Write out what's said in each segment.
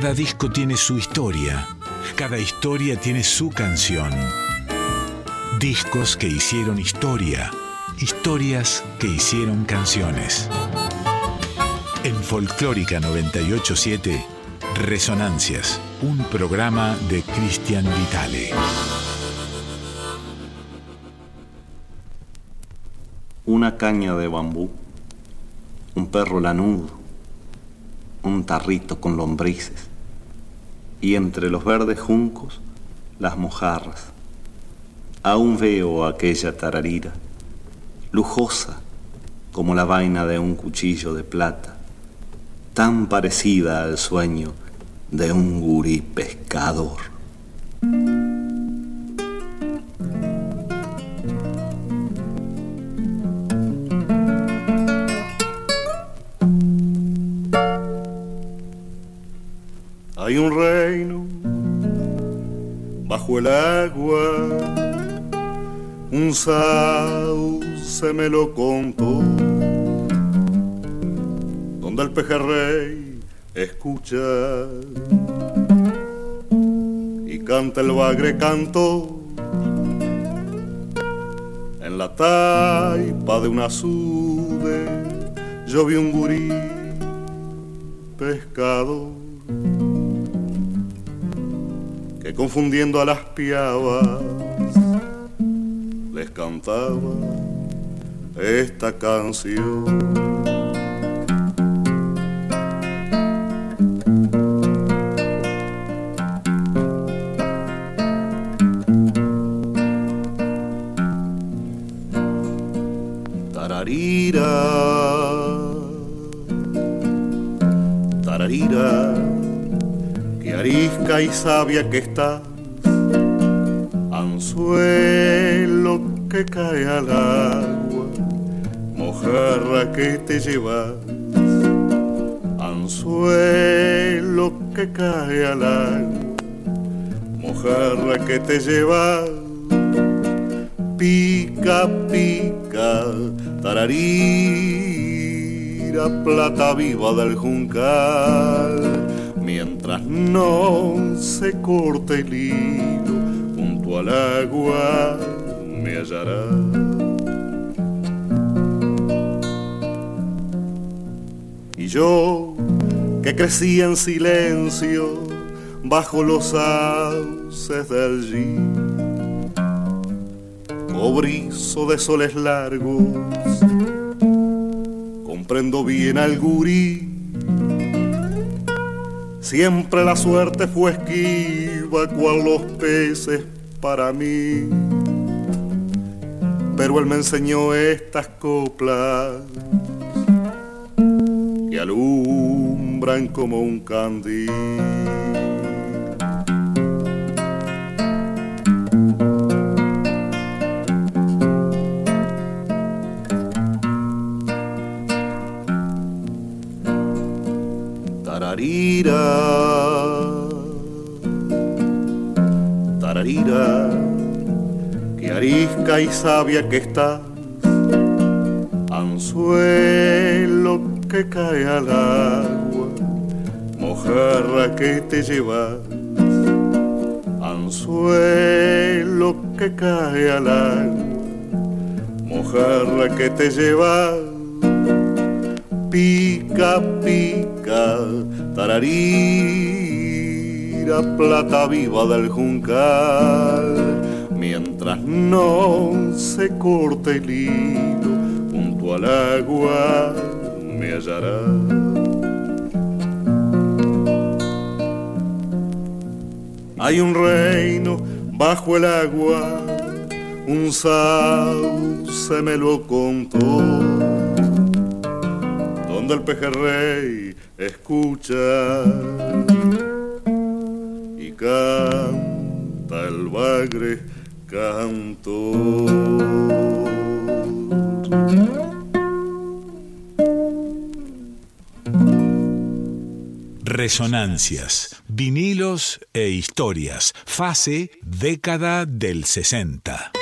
Cada disco tiene su historia, cada historia tiene su canción. Discos que hicieron historia, historias que hicieron canciones. En Folclórica 987, Resonancias, un programa de Cristian Vitale. Una caña de bambú, un perro lanudo, un tarrito con lombrices y entre los verdes juncos las mojarras. Aún veo aquella tararira, lujosa como la vaina de un cuchillo de plata, tan parecida al sueño de un gurí pescador. Hay un reino el agua, un sauce me lo contó, donde el pejerrey escucha. Y canta el bagre canto. En la taipa de una sude yo vi un gurí pescado que confundiendo a las piavas les cantaba esta canción. Y sabia que estás, anzuelo que cae al agua, mojarra que te llevas, anzuelo que cae al agua, mojarra que te llevas, pica, pica, tararira, plata viva del juncal mientras no se corte el hilo junto al agua me hallará. Y yo que crecí en silencio bajo los sauces del allí, cobrizo de soles largos, comprendo bien al gurí Siempre la suerte fue esquiva cual los peces para mí. Pero él me enseñó estas coplas que alumbran como un candil. Tararira, tararira, que arisca y sabia que estás, anzuelo que cae al agua, mojarra que te llevas, anzuelo que cae al agua, mojarra que te llevas, pica, pica tararira, plata viva del juncal, mientras no se corte el hilo junto al agua me hallará. Hay un reino bajo el agua, un sauce me lo contó, el pejerrey escucha y canta el bagre canto. Resonancias, vinilos e historias. Fase, década del 60.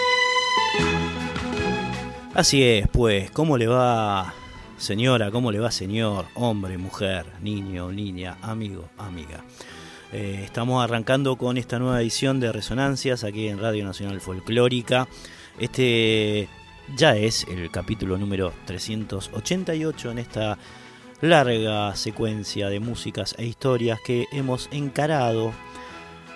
Así es, pues, ¿cómo le va Señora, ¿cómo le va señor? Hombre, mujer, niño, niña, amigo, amiga. Eh, estamos arrancando con esta nueva edición de Resonancias aquí en Radio Nacional Folclórica. Este ya es el capítulo número 388 en esta larga secuencia de músicas e historias que hemos encarado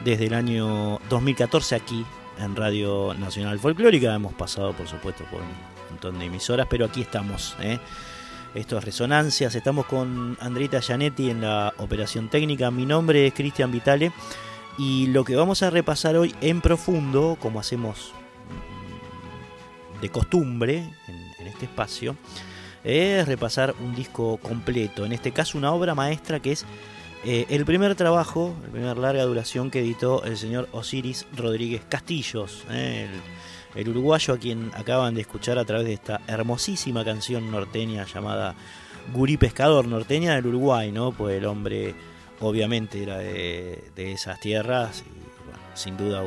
desde el año 2014 aquí en Radio Nacional Folclórica. Hemos pasado, por supuesto, por un montón de emisoras, pero aquí estamos. ¿eh? Esto es Resonancias. Estamos con Andrita Gianetti en la operación técnica. Mi nombre es Cristian Vitale. Y lo que vamos a repasar hoy en profundo, como hacemos de costumbre en, este espacio, es repasar un disco completo. En este caso, una obra maestra que es eh, el primer trabajo, el primer larga duración que editó el señor Osiris Rodríguez Castillos. Eh, el uruguayo a quien acaban de escuchar a través de esta hermosísima canción norteña llamada Gurí Pescador, norteña del Uruguay, ¿no? Pues el hombre obviamente era de, esas tierras y bueno, sin duda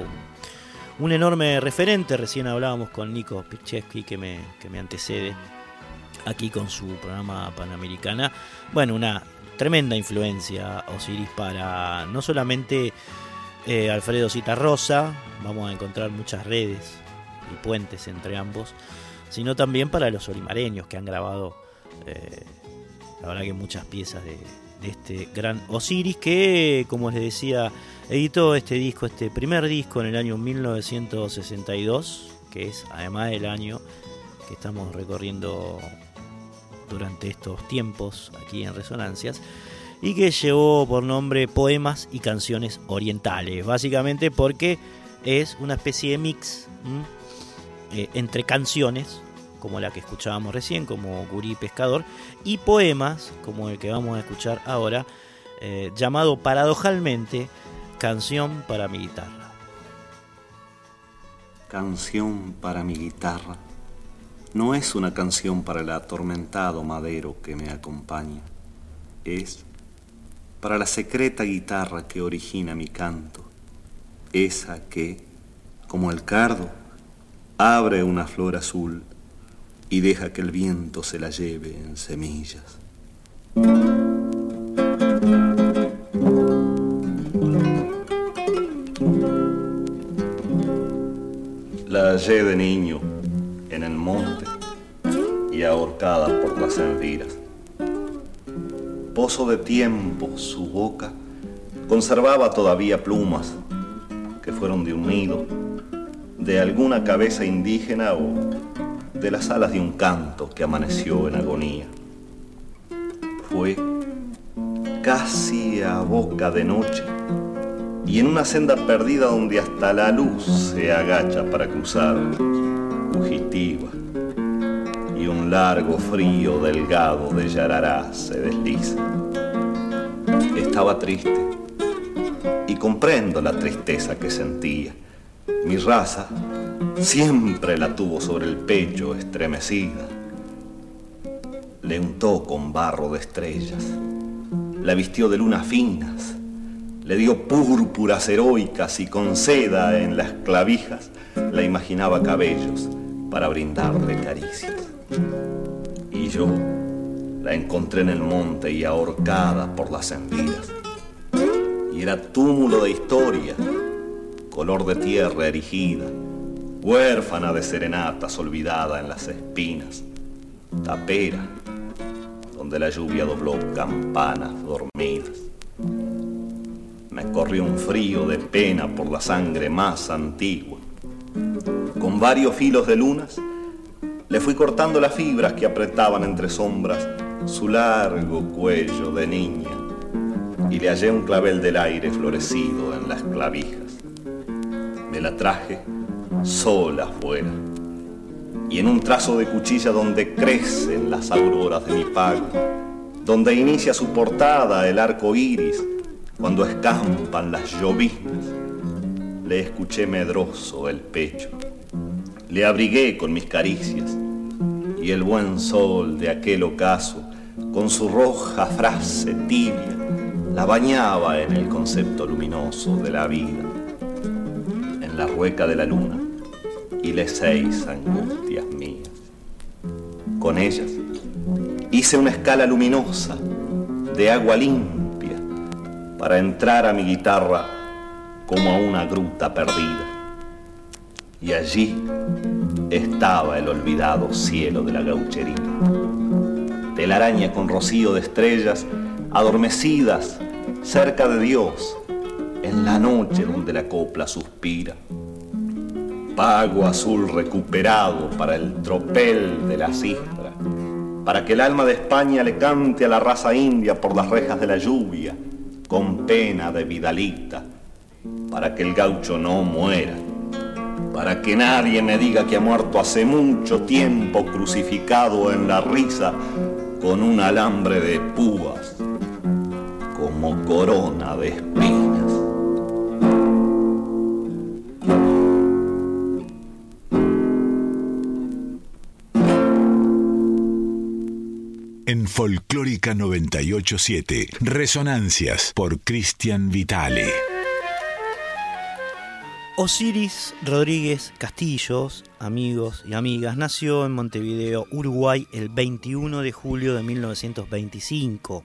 un, enorme referente. Recién hablábamos con Nico Picheski que me, que me antecede aquí con su programa Panamericana. Bueno, una tremenda influencia Osiris para no solamente eh, Alfredo Citarrosa, vamos a encontrar muchas redes y puentes entre ambos, sino también para los olimareños que han grabado, eh, la verdad que muchas piezas de, este gran Osiris que, como les decía, editó este disco, este primer disco en el año 1962, que es además el año que estamos recorriendo durante estos tiempos aquí en Resonancias y que llevó por nombre Poemas y Canciones Orientales, básicamente porque es una especie de mix eh, entre canciones, como la que escuchábamos recién, como Gurí Pescador, y poemas, como el que vamos a escuchar ahora, eh, llamado paradojalmente Canción para mi guitarra. Canción para mi guitarra. No es una canción para el atormentado madero que me acompaña, es para la secreta guitarra que origina mi canto, esa que, como el cardo, abre una flor azul y deja que el viento se la lleve en semillas. La hallé de niño en el monte y ahorcada por las enviras. Pozo de tiempo su boca conservaba todavía plumas que fueron de un nido de alguna cabeza indígena o de las alas de un canto que amaneció en agonía. Fue casi a boca de noche y en una senda perdida donde hasta la luz se agacha para cruzar, fugitiva, y un largo frío delgado de yarará se desliza. Estaba triste y comprendo la tristeza que sentía mi raza siempre la tuvo sobre el pecho estremecida. Le untó con barro de estrellas, la vistió de lunas finas, le dio púrpuras heroicas y con seda en las clavijas la imaginaba cabellos para brindarle caricias. Y yo la encontré en el monte y ahorcada por las envidas. Y era túmulo de historia color de tierra erigida, huérfana de serenatas olvidada en las espinas, tapera, donde la lluvia dobló campanas dormidas. Me corrió un frío de pena por la sangre más antigua. Con varios filos de lunas, le fui cortando las fibras que apretaban entre sombras su largo cuello de niña y le hallé un clavel del aire florecido en las clavijas la traje sola afuera. Y en un trazo de cuchilla donde crecen las auroras de mi pago, donde inicia su portada el arco iris, cuando escampan las lloviznas, le escuché medroso el pecho, le abrigué con mis caricias, y el buen sol de aquel ocaso, con su roja frase tibia, la bañaba en el concepto luminoso de la vida la rueca de la luna y las seis angustias mías. Con ellas hice una escala luminosa de agua limpia para entrar a mi guitarra como a una gruta perdida. Y allí estaba el olvidado cielo de la gauchería. Telaraña con rocío de estrellas adormecidas cerca de Dios en la noche donde la copla suspira. Pago azul recuperado para el tropel de la cifra, para que el alma de España le cante a la raza india por las rejas de la lluvia, con pena de vidalita, para que el gaucho no muera, para que nadie me diga que ha muerto hace mucho tiempo crucificado en la risa con un alambre de púas como corona de espinas. En Folclórica 987, Resonancias por Cristian Vitale. Osiris Rodríguez Castillos, amigos y amigas, nació en Montevideo, Uruguay, el 21 de julio de 1925.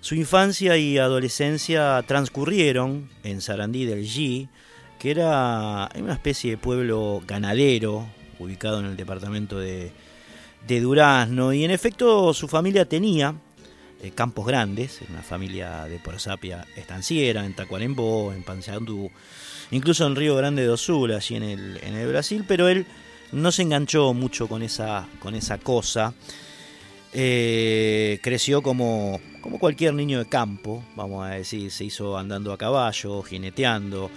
Su infancia y adolescencia transcurrieron en Sarandí del G, que era una especie de pueblo ganadero, ubicado en el departamento de, Durazno, y en efecto su familia tenía eh, campos grandes, una familia de prosapia estanciera, en Tacuarembó, en Pansandú, incluso en Río Grande do Sul, allí en el, en el Brasil, pero él no se enganchó mucho con esa, con esa cosa. Eh, creció como, como cualquier niño de campo, vamos a decir, se hizo andando a caballo, jineteando,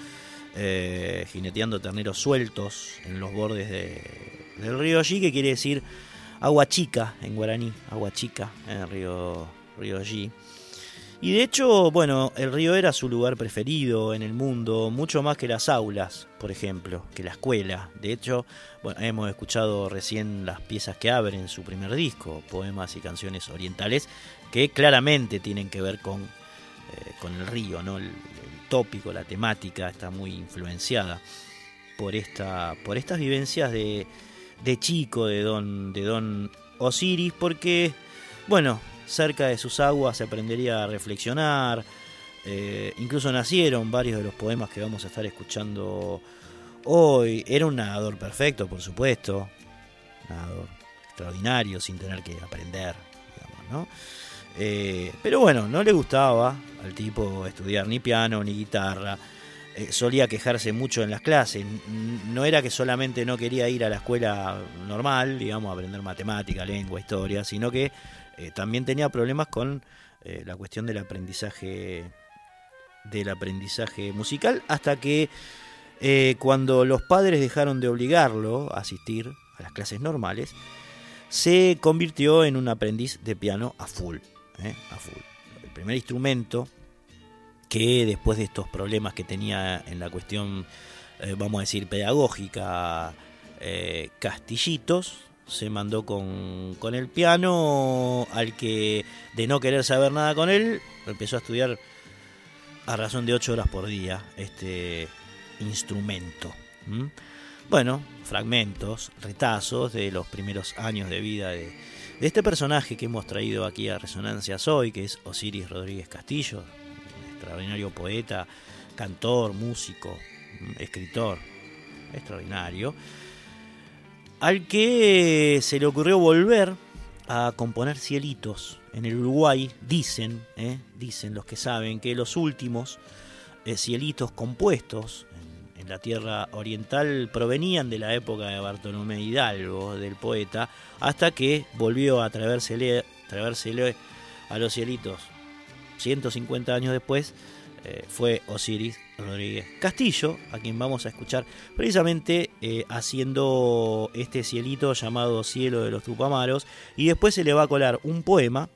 eh, jineteando terneros sueltos en los bordes del río allí, que quiere decir agua chica en guaraní, agua chica en el río, río allí. Y de hecho, bueno, el río era su lugar preferido en el mundo, mucho más que las aulas, por ejemplo, que la escuela. De hecho, bueno, hemos escuchado recién las piezas que abren su primer disco, poemas y canciones orientales, que claramente tienen que ver con, eh, con el río, ¿no? El, tópico, la temática está muy influenciada por, esta, por estas vivencias de, de chico de don, de don Osiris, porque, bueno, cerca de sus aguas se aprendería a reflexionar. Eh, incluso nacieron varios de los poemas que vamos a estar escuchando hoy. Era un nadador perfecto, por supuesto. Nadador extraordinario, sin tener que aprender, digamos, ¿no? Eh, pero bueno, no le gustaba al tipo estudiar ni piano ni guitarra. Eh, solía quejarse mucho en las clases. No era que solamente no quería ir a la escuela normal, digamos, aprender matemática, lengua, historia, sino que eh, también tenía problemas con eh, la cuestión del aprendizaje del aprendizaje musical hasta que cuando los padres dejaron de obligarlo a asistir a las clases normales se convirtió en un aprendiz de piano a full, a full. El primer instrumento que después de estos problemas que tenía en la cuestión, vamos a decir, pedagógica, Castillitos, se mandó con, con, el piano, al que de no querer saber nada con él, empezó a estudiar a razón de 8 horas por día este instrumento. Bueno, fragmentos, retazos de los primeros años de vida de, de, este personaje que hemos traído aquí a Resonancias hoy, que es Osiris Rodríguez Castillo, extraordinario poeta, cantor, músico, escritor, extraordinario al que se le ocurrió volver a componer cielitos. En el Uruguay dicen, eh, dicen los que saben, que los últimos eh, cielitos compuestos en, la tierra oriental provenían de la época de Bartolomé Hidalgo, del poeta, hasta que volvió a traérsele, a los cielitos 150 años después, eh, fue Osiris Rodríguez Castillo, a quien vamos a escuchar precisamente eh, haciendo este cielito llamado Cielo de los Tupamaros, y después se le va a colar un poema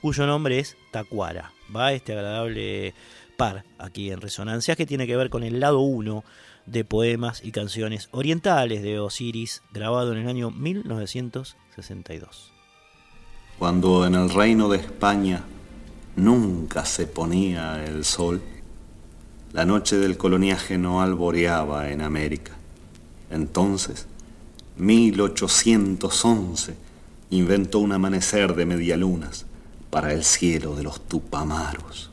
cuyo nombre es Tacuara. Va este agradable par aquí en Resonancias que tiene que ver con el lado 1 de poemas y canciones orientales de Osiris, grabado en el año 1962. Cuando en el reino de España nunca se ponía el sol, la noche del coloniaje no alboreaba en América. Entonces, 1811, inventó un amanecer de medialunas para el cielo de los tupamaros.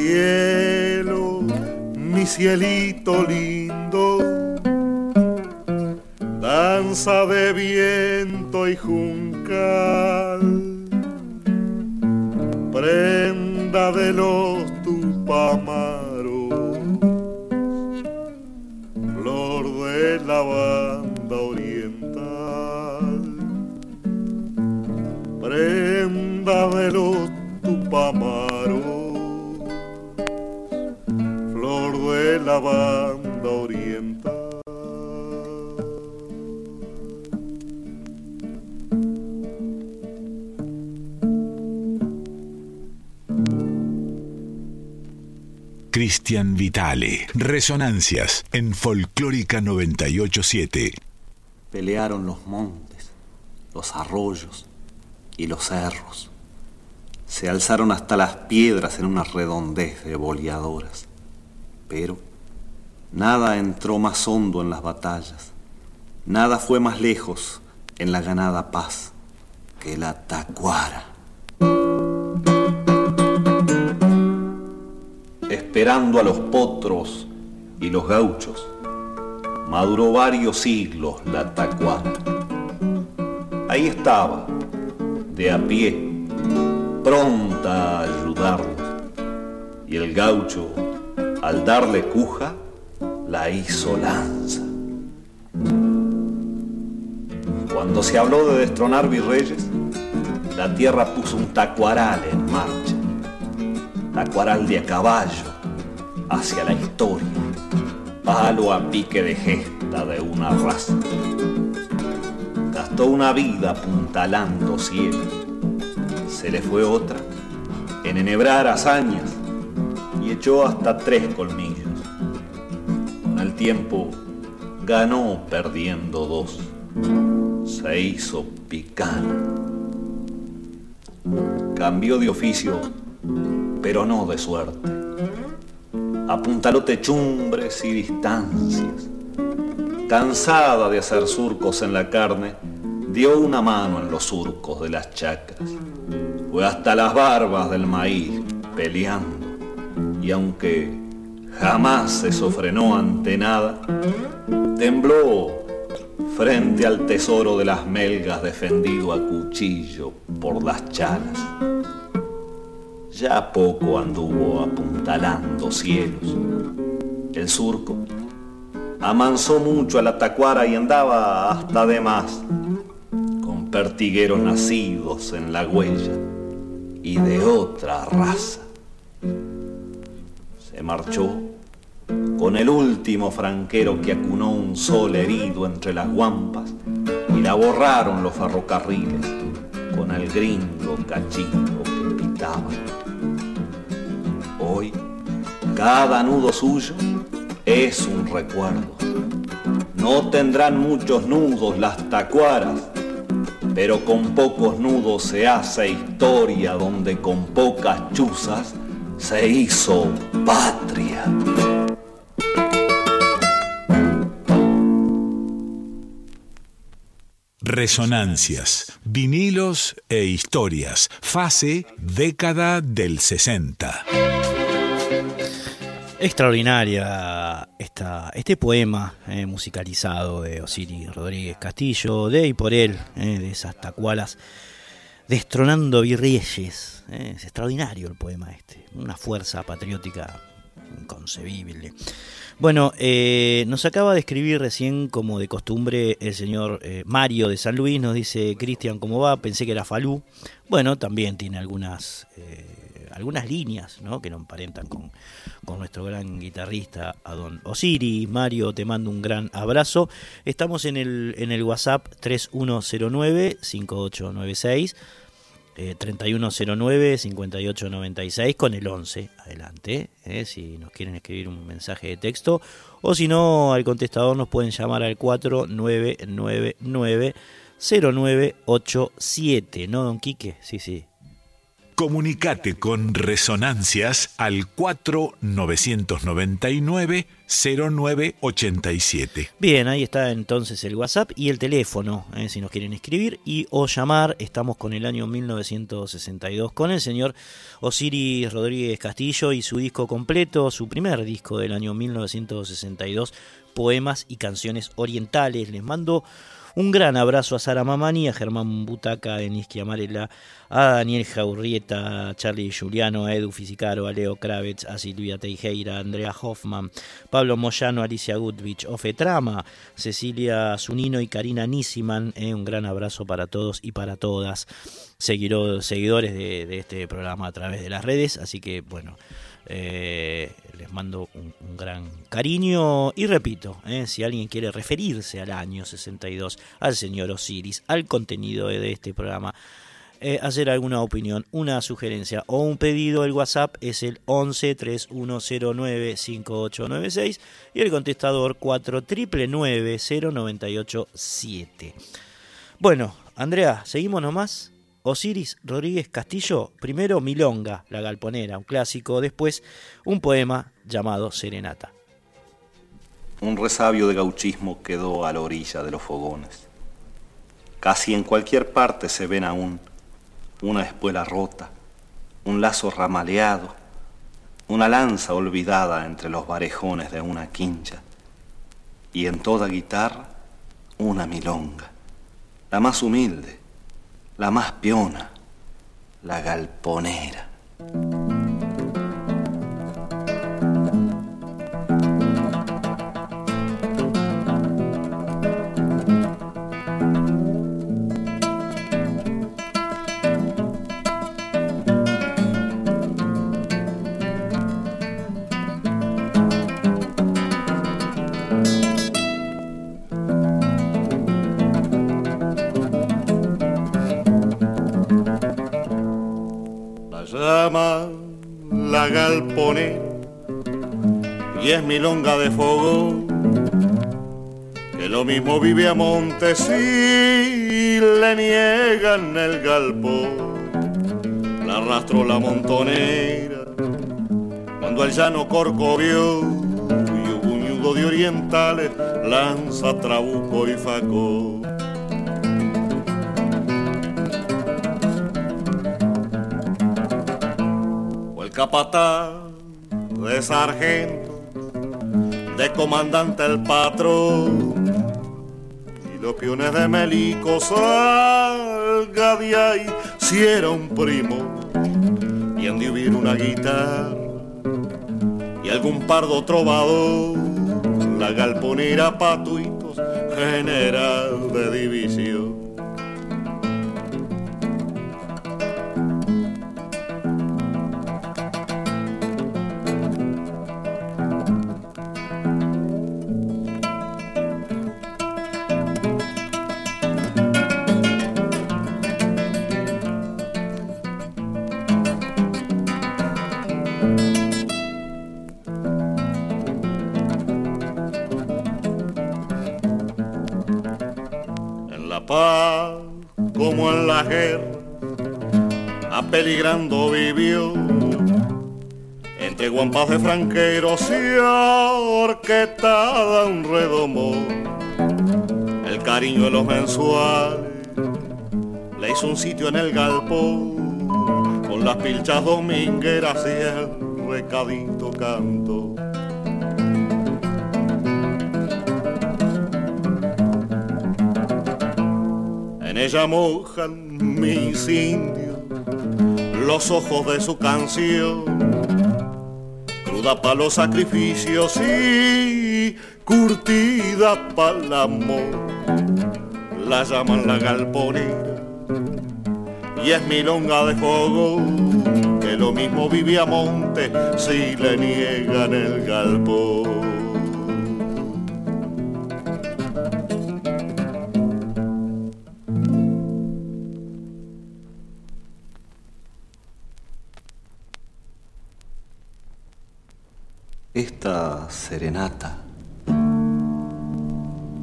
Cielo mi cielito lindo. Danza de viento y juncal, prenda de los tupamaros, flor de la banda oriental, prenda de los tupamaros, la banda oriental. Cristian Vitale. Resonancias en Folclórica 987. Pelearon los montes, los arroyos y los cerros. Se alzaron hasta las piedras en una redondez de boleadoras. Pero nada entró más hondo en las batallas. Nada fue más lejos en la ganada paz que la tacuara. esperando a los potros y los gauchos. Maduró varios siglos la tacuara. Ahí estaba, de a pie, pronta a ayudarnos. Y el gaucho al darle cuja, la hizo lanza. Cuando se habló de destronar virreyes, la tierra puso un tacuaral en marcha. Tacuaral de a caballo hacia la historia, palo a pique de gesta de una raza. Gastó una vida apuntalando cielos, se le fue otra en enhebrar hazañas y echó hasta tres colmillos. El tiempo ganó perdiendo dos, se hizo picán. Cambió de oficio, pero no de suerte. Apuntaló techumbres y distancias. Cansada de hacer surcos en la carne, dio una mano en los surcos de las chacras. Fue hasta las barbas del maíz peleando y aunque jamás se sofrenó ante nada, tembló frente al tesoro de las melgas defendido a cuchillo por las chalas. Ya poco anduvo apuntalando cielos. El surco amansó mucho a la tacuara y andaba hasta de más, con pertigueros nacidos en la huella y de otra raza marchó con el último franquero que acunó un sol herido entre las guampas y la borraron los ferrocarriles con el gringo cachito que pitaba. Hoy, cada nudo suyo es un recuerdo. No tendrán muchos nudos las tacuaras, pero con pocos nudos se hace historia donde con pocas chuzas se hizo patria. Resonancias, vinilos e historias. Fase década del 60. Extraordinaria esta, este poema eh, musicalizado de Osiris Rodríguez Castillo, de y por él, eh, de esas tacualas, destronando virreyes. Eh, es extraordinario el poema este, una fuerza patriótica inconcebible. Bueno, eh, nos acaba de escribir recién, como de costumbre, el señor eh, Mario de San Luis. Nos dice, Cristian, ¿cómo va? Pensé que era Falú. Bueno, también tiene algunas, eh, algunas líneas ¿no? que nos emparentan con, con nuestro gran guitarrista, a don Osiris. Mario, te mando un gran abrazo. Estamos en el, en el WhatsApp 3109-5896. 3109-5896 con el 11 adelante, eh, si nos quieren escribir un mensaje de texto, o si no, al contestador nos pueden llamar al 4999-0987, ¿no, don Quique? Sí, sí, Comunicate con Resonancias al 4999-0987. Bien, ahí está entonces el WhatsApp y el teléfono, eh, si nos quieren escribir y o llamar. Estamos con el año 1962 con el señor Osiris Rodríguez Castillo y su disco completo, su primer disco del año 1962, Poemas y Canciones Orientales. Les mando un gran abrazo a Sara Mamani, a Germán Butaca, a Denis Amarela, a Daniel Jaurrieta, a Charlie Giuliano, a Edu Fisicaro, a Leo Kravitz, a Silvia Teijeira, a Andrea Hoffman, Pablo Moyano, Alicia Gutwich, Ofe Trama, Cecilia Zunino y Karina Nisiman. Eh, un gran abrazo para todos y para todas, seguidores de este programa a través de las redes. Así que, bueno. Eh, les mando un, gran cariño y repito, eh, si alguien quiere referirse al año 62, al señor Osiris, al contenido de este programa, eh, hacer alguna opinión, una sugerencia o un pedido, el WhatsApp es el 11 3109 5896 y el contestador 4999 7 Bueno, Andrea, seguimos nomás. Osiris Rodríguez Castillo, primero Milonga, la galponera, un clásico, después un poema llamado Serenata. Un resabio de gauchismo quedó a la orilla de los fogones. Casi en cualquier parte se ven aún una espuela rota, un lazo ramaleado, una lanza olvidada entre los varejones de una quincha, y en toda guitarra una milonga, la más humilde, la más piona, la galponera. Milonga de fuego que lo mismo vive a Montes y le niegan el galpón. La arrastró la montonera cuando el llano corcovió y hubo un de orientales, lanza, trabuco y facó. O el capataz de sargento, de comandante el patrón. Los piones de Melico salga de ahí si era un primo y han de una guitarra y algún pardo trovador la galponera patuitos general de división en guerra, apeligrando vivió. Entre guampas de franqueros y orquetada un redomo, el cariño de los mensuales le hizo un sitio en el galpón, con las pilchas domingueras y el recadito canto ella mojan mis indios los ojos de su canción, cruda para los sacrificios y curtida para el amor. La llaman la galponera y es milonga de fuego que lo mismo vivía monte si le niegan el galpón. Serenata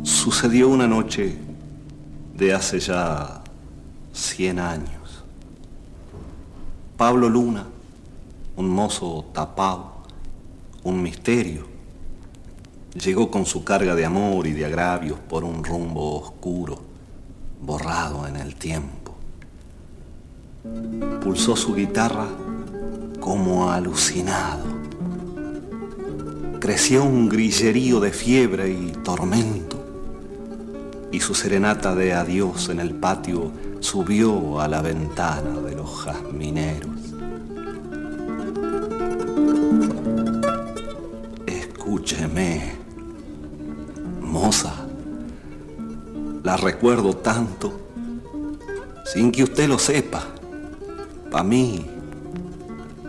sucedió una noche de hace ya 100 años. Pablo Luna, un mozo tapado, un misterio, llegó con su carga de amor y de agravios por un rumbo oscuro, borrado en el tiempo. Pulsó su guitarra como alucinado creció un grillerío de fiebre y tormento, y su serenata de adiós en el patio subió a la ventana de los jazmineros. Escúcheme, moza, la recuerdo tanto, sin que usted lo sepa, pa' mí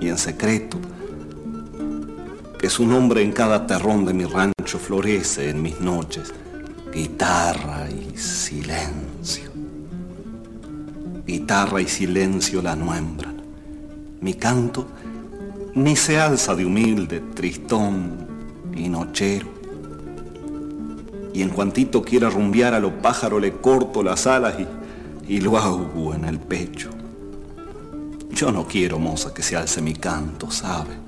y en secreto que su nombre en cada terrón de mi rancho florece en mis noches. Guitarra y silencio. Guitarra y silencio la nuembran. Mi canto ni se alza de humilde, tristón y nochero. Y en cuantito quiera rumbear a lo pájaro le corto las alas y, y lo ahogo en el pecho. Yo no quiero, moza, que se alce mi canto, ¿sabe?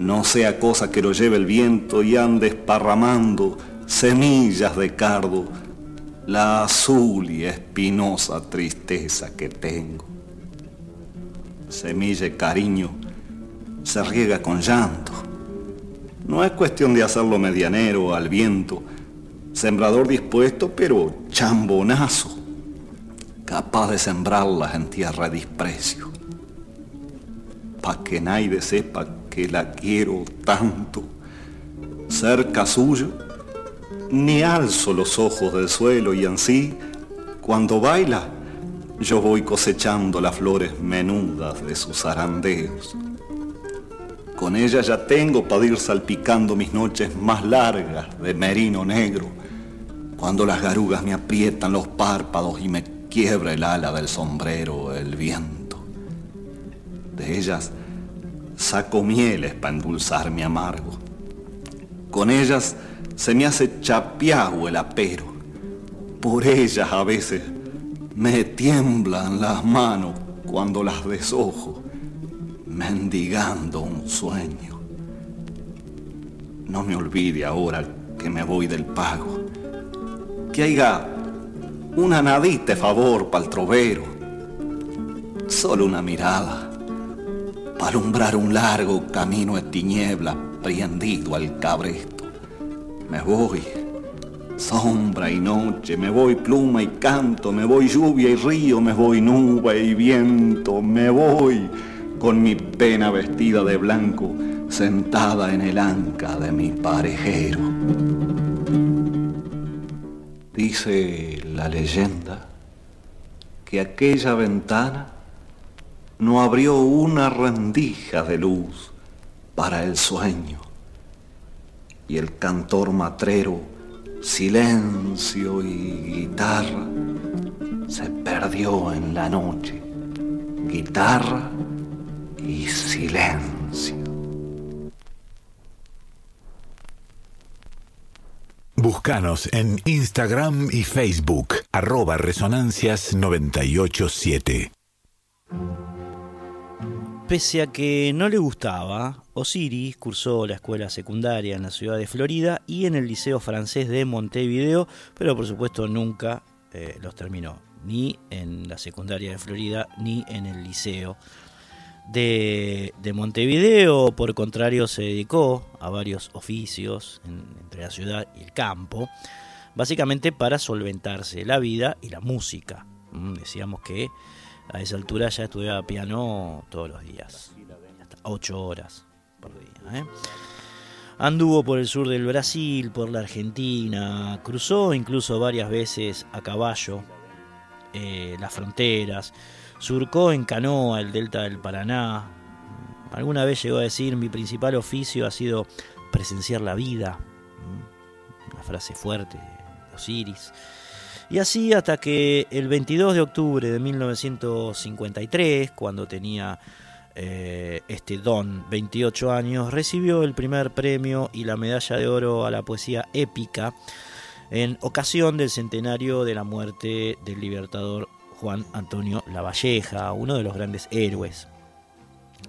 No sea cosa que lo lleve el viento y ande esparramando semillas de cardo, la azul y espinosa tristeza que tengo. Semilla y cariño se riega con llanto. No es cuestión de hacerlo medianero al viento, sembrador dispuesto, pero chambonazo, capaz de sembrarlas en tierra de desprecio, pa' que nadie sepa que la quiero tanto. Cerca suyo, ni alzo los ojos del suelo y así, cuando baila, yo voy cosechando las flores menudas de sus arandeos. Con ella ya tengo para ir salpicando mis noches más largas de merino negro, cuando las garugas me aprietan los párpados y me quiebra el ala del sombrero el viento. De ellas saco mieles para endulzar mi amargo. Con ellas se me hace chapiao el apero. Por ellas a veces me tiemblan las manos cuando las desojo, mendigando un sueño. No me olvide ahora que me voy del pago, que haya una nadita favor para el trovero, solo una mirada, para alumbrar un largo camino de tiniebla prendido al cabresto. Me voy sombra y noche, me voy pluma y canto, me voy lluvia y río, me voy nube y viento, me voy con mi pena vestida de blanco, sentada en el anca de mi parejero. Dice la leyenda que aquella ventana no abrió una rendija de luz para el sueño y el cantor matrero silencio y guitarra se perdió en la noche. Guitarra y silencio. Búscanos en Instagram y Facebook, arroba resonancias 987. Pese a que no le gustaba, Osiris cursó la escuela secundaria en la ciudad de Florida y en el Liceo Francés de Montevideo, pero por supuesto nunca eh, los terminó, ni en la secundaria de Florida ni en el Liceo de, Montevideo. Por contrario, se dedicó a varios oficios entre la ciudad y el campo, básicamente para solventarse la vida y la música. Mm, decíamos que a esa altura ya estudiaba piano todos los días, hasta ocho horas por día. ¿eh? Anduvo por el sur del Brasil, por la Argentina, cruzó incluso varias veces a caballo eh, las fronteras, surcó en canoa el delta del Paraná. Alguna vez llegó a decir, mi principal oficio ha sido presenciar la vida. Una frase fuerte de Osiris. Y así hasta que el 22 de octubre de 1953, cuando tenía eh, este don 28 años, recibió el primer premio y la medalla de oro a la poesía épica en ocasión del centenario de la muerte del libertador Juan Antonio Lavalleja, uno de los grandes héroes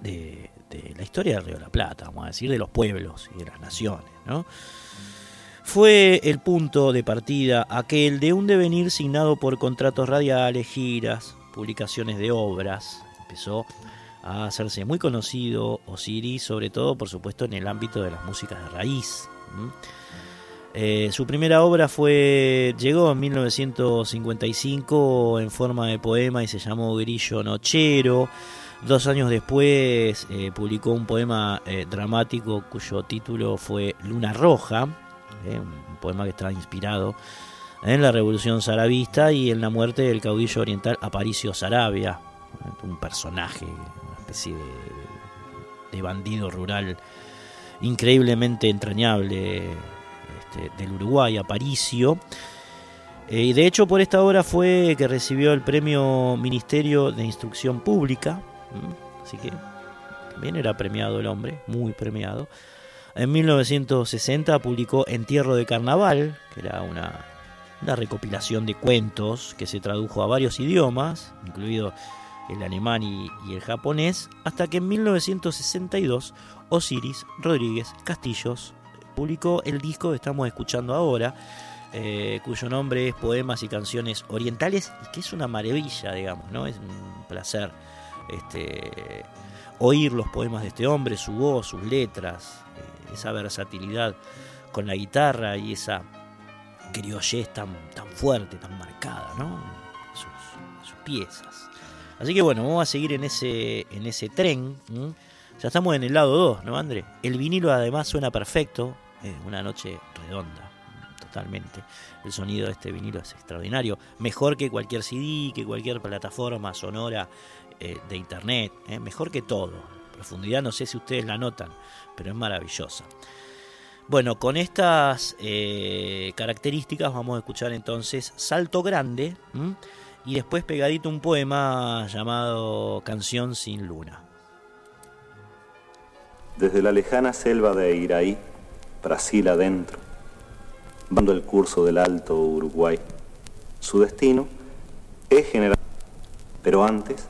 de, de la historia del Río de la Plata, vamos a decir, de los pueblos y de las naciones, ¿no? Fue el punto de partida aquel de un devenir signado por contratos radiales, giras, publicaciones de obras. Empezó a hacerse muy conocido Osiris, sobre todo por supuesto en el ámbito de las músicas de raíz. Eh, su primera obra fue llegó en 1955 en forma de poema y se llamó Grillo Nochero. Dos años después eh, publicó un poema eh, dramático cuyo título fue Luna Roja, ¿eh? un poema que está inspirado en la revolución zarabista y en la muerte del caudillo oriental Aparicio Sarabia, un personaje, una especie de, bandido rural increíblemente entrañable este, del Uruguay, Aparicio. Eh, y de hecho por esta obra fue que recibió el premio Ministerio de Instrucción Pública, así que también era premiado el hombre, muy premiado. En 1960 publicó Entierro de Carnaval, que era una, recopilación de cuentos que se tradujo a varios idiomas, incluido el alemán y, el japonés, hasta que en 1962 Osiris Rodríguez Castillos publicó el disco que estamos escuchando ahora, eh, cuyo nombre es Poemas y Canciones Orientales, y que es una maravilla, digamos, ¿no? Es un placer este, oír los poemas de este hombre, su voz, sus letras, esa versatilidad con la guitarra y esa criollez tan, tan fuerte, tan marcada, ¿no? Sus, piezas. Así que bueno, vamos a seguir en ese, en ese tren. Ya estamos en el lado 2, ¿no, André? El vinilo además suena perfecto, una noche redonda, totalmente. El sonido de este vinilo es extraordinario, mejor que cualquier CD, que cualquier plataforma sonora eh, de internet, ¿eh? mejor que todo. Profundidad no sé si ustedes la notan, pero es maravillosa. Bueno, con estas eh, características vamos a escuchar entonces Salto Grande y después pegadito un poema llamado Canción sin Luna. desde la lejana selva de Iraí, Brasil adentro, dando el curso del Alto Uruguay. Su destino es general, pero antes,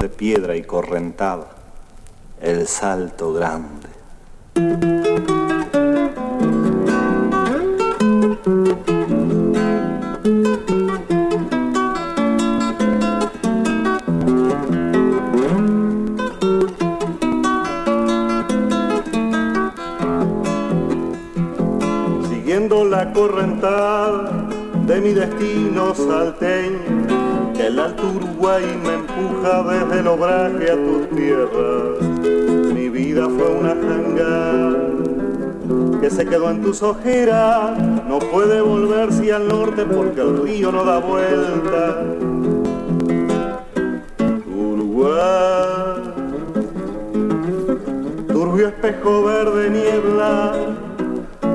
de piedra y correntada, el salto grande. La correntada de mi destino salteño, el alto Uruguay me empuja desde el obraje a tus tierras. Vida fue una jangada que se quedó en tus ojeras, no puede volverse al norte porque el río no da vuelta. Uruguay, turbio espejo verde niebla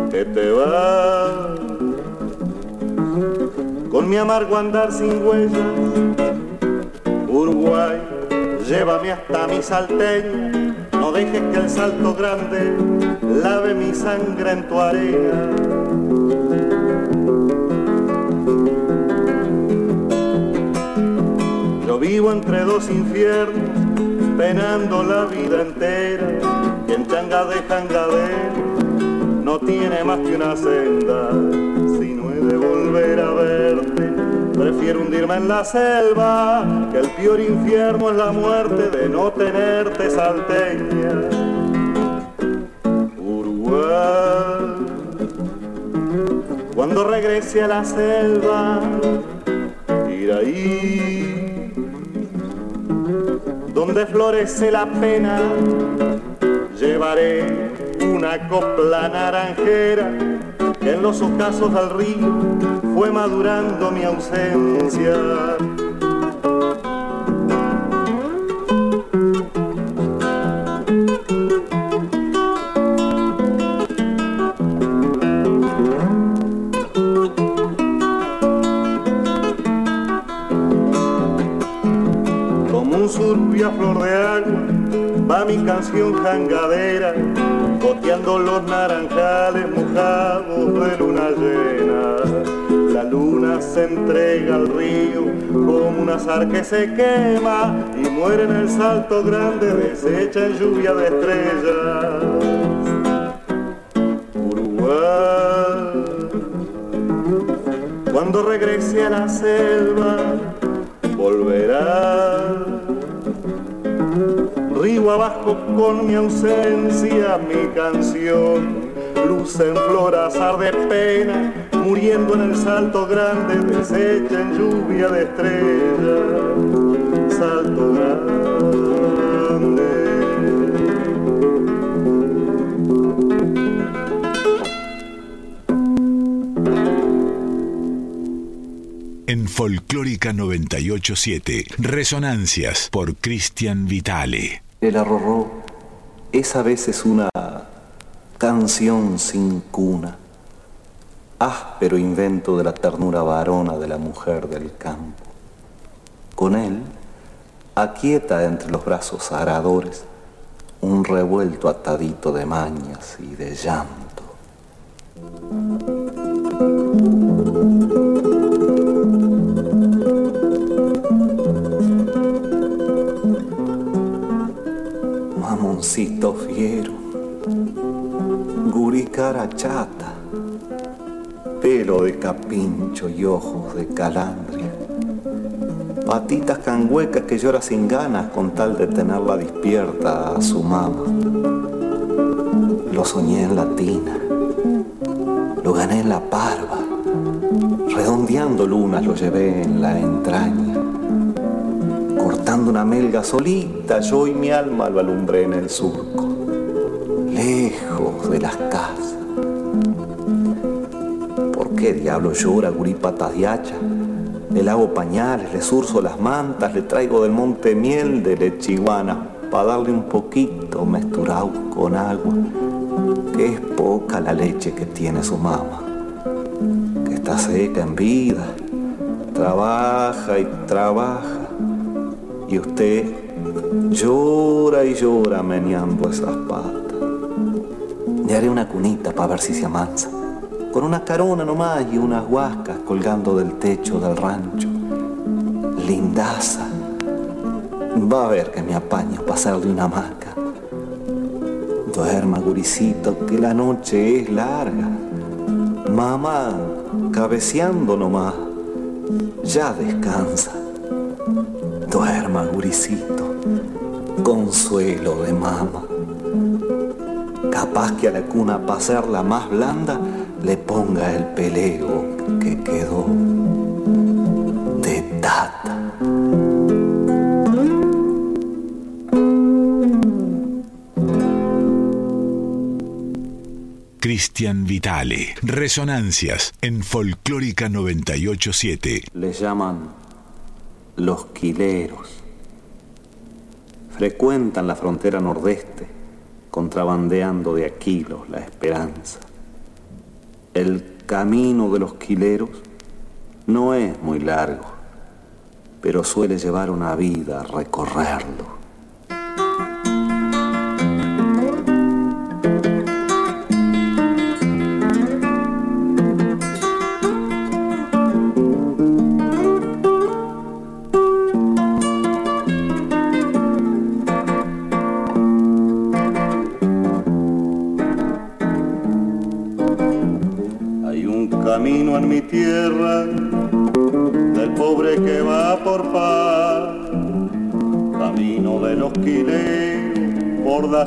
que te va con mi amargo andar sin huellas. Uruguay, llévame hasta mi salteña, no dejes que el salto grande lave mi sangre en tu arena. Yo vivo entre dos infiernos, penando la vida entera, y en changa de jangadero no tiene más que una senda. Si no he de volver a prefiero hundirme en la selva, que el peor infierno es la muerte de no tenerte salteña. Uruguay, cuando regrese a la selva, ahí, donde florece la pena, llevaré una copla naranjera en los ocasos al río fue madurando mi ausencia. Como un surbio a flor de agua va mi canción jangadera azar que se quema y muere en el salto grande, deshecha en lluvia de estrellas. Uruguay, cuando regrese a la selva, volverá río abajo con mi ausencia, mi canción. Luce en flor azar de pena, muriendo en el salto grande, deshecha en lluvia de estrellas. En Folclórica 987, Resonancias por Cristian Vitale. El arrorró es a veces una canción sin cuna, áspero invento de la ternura varona de la mujer del campo. Con él, aquieta entre los brazos aradores un revuelto atadito de mañas y de llanto. Mamoncito fiero, guricara chata, pelo de capincho y ojos de calandria, patitas canguecas que llora sin ganas con tal de tenerla despierta a su mamá. Lo soñé en la tina, lo gané en la parva, redondeando lunas lo llevé en la entraña una melga solita, yo y mi alma lo alumbré en el surco, lejos de las casas. ¿Por qué diablo llora guripatas de hacha? Le lavo pañales, le surzo las mantas, le traigo del monte miel de lechiguana para darle un poquito mesturado con agua, que es poca la leche que tiene su mamá, que está seca en vida, trabaja y trabaja y usted llora y llora meneando esas patas. Le haré una cunita para ver si se amansa. Con una carona nomás y unas huascas colgando del techo del rancho. Lindaza. Va a ver que me apaño para hacerle una hamaca. Duerma, guricito, que la noche es larga. Mamá, cabeceando nomás, ya descansa. Duerma, guricito, consuelo de mama. Capaz que a la cuna para hacerla más blanda le ponga el pelego que quedó de tata. Cristian Vitale. Resonancias en Folclórica 987. Le llaman los quileros. Frecuentan la frontera nordeste, contrabandeando de Aquilos la esperanza. El camino de los quileros no es muy largo, pero suele llevar una vida a recorrerlo.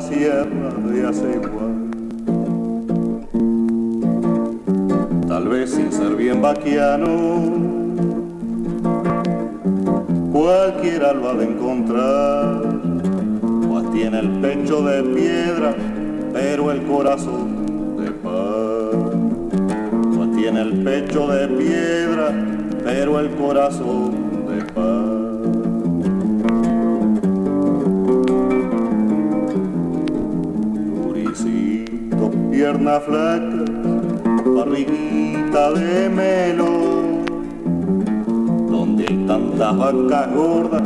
Sierra de Acegua. Tal vez sin ser bien vaquiano, cualquiera lo ha de encontrar, pues tiene el pecho de piedra, pero el corazón de pan. Pues tiene el pecho de piedra, pero el corazón pierna flaca, barriguita de melón. Donde hay tantas vacas gordas,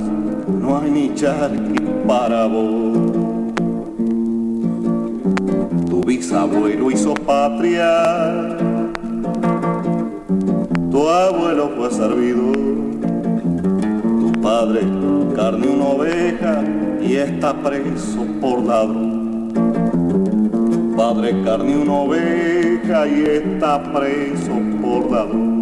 no hay ni charqui para vos. Tu bisabuelo hizo patria, tu abuelo fue servidor, tu padre carne una oveja y está preso por ladrón padre carne una oveja y está preso por ladrón.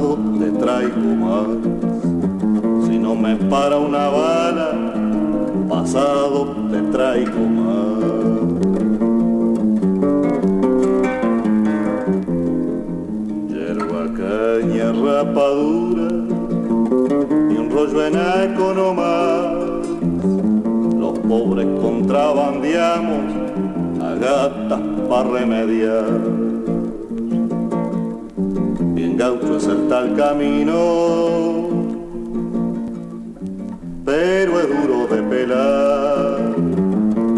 Pasado te traigo más. Si no me para una bala, pasado te traigo más. Yerba caña rapadura y un rollo en más. Los pobres contrabandeamos a gatas para remediar. Gaucho es el camino pero es duro de pelar.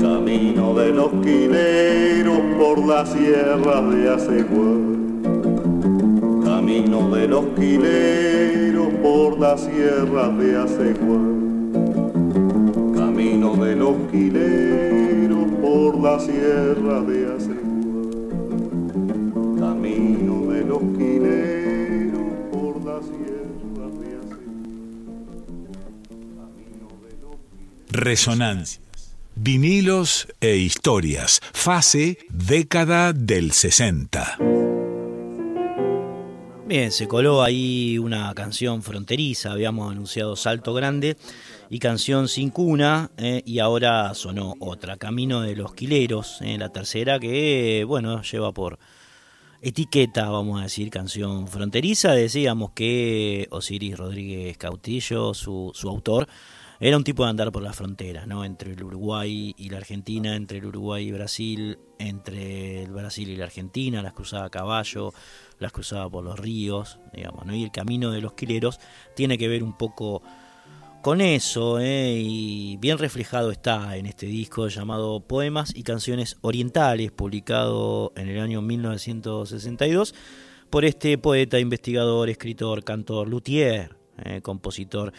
Camino de los quileros por la sierra de Acegua. Camino de los quileros por la sierra de Acegua. Camino de los quileros por la sierra de Acegua. Resonancias. Vinilos e historias. Fase década del 60. Bien, se coló ahí una canción fronteriza, habíamos anunciado Salto Grande y Canción Sin Cuna, eh, y ahora sonó otra, Camino de los Quileros, eh, la tercera que, bueno, lleva por etiqueta, vamos a decir, canción fronteriza. Decíamos que Osiris Rodríguez Cautillo, su, su autor, era un tipo de andar por la frontera, ¿no? Entre el Uruguay y la Argentina, entre el Uruguay y Brasil, entre el Brasil y la Argentina, las cruzaba a caballo, las cruzaba por los ríos, digamos, ¿no? Y el camino de los quileros tiene que ver un poco con eso, ¿eh? y bien reflejado está en este disco llamado Poemas y Canciones Orientales, publicado en el año 1962 por este poeta, investigador, escritor, cantor, luthier, ¿eh? compositor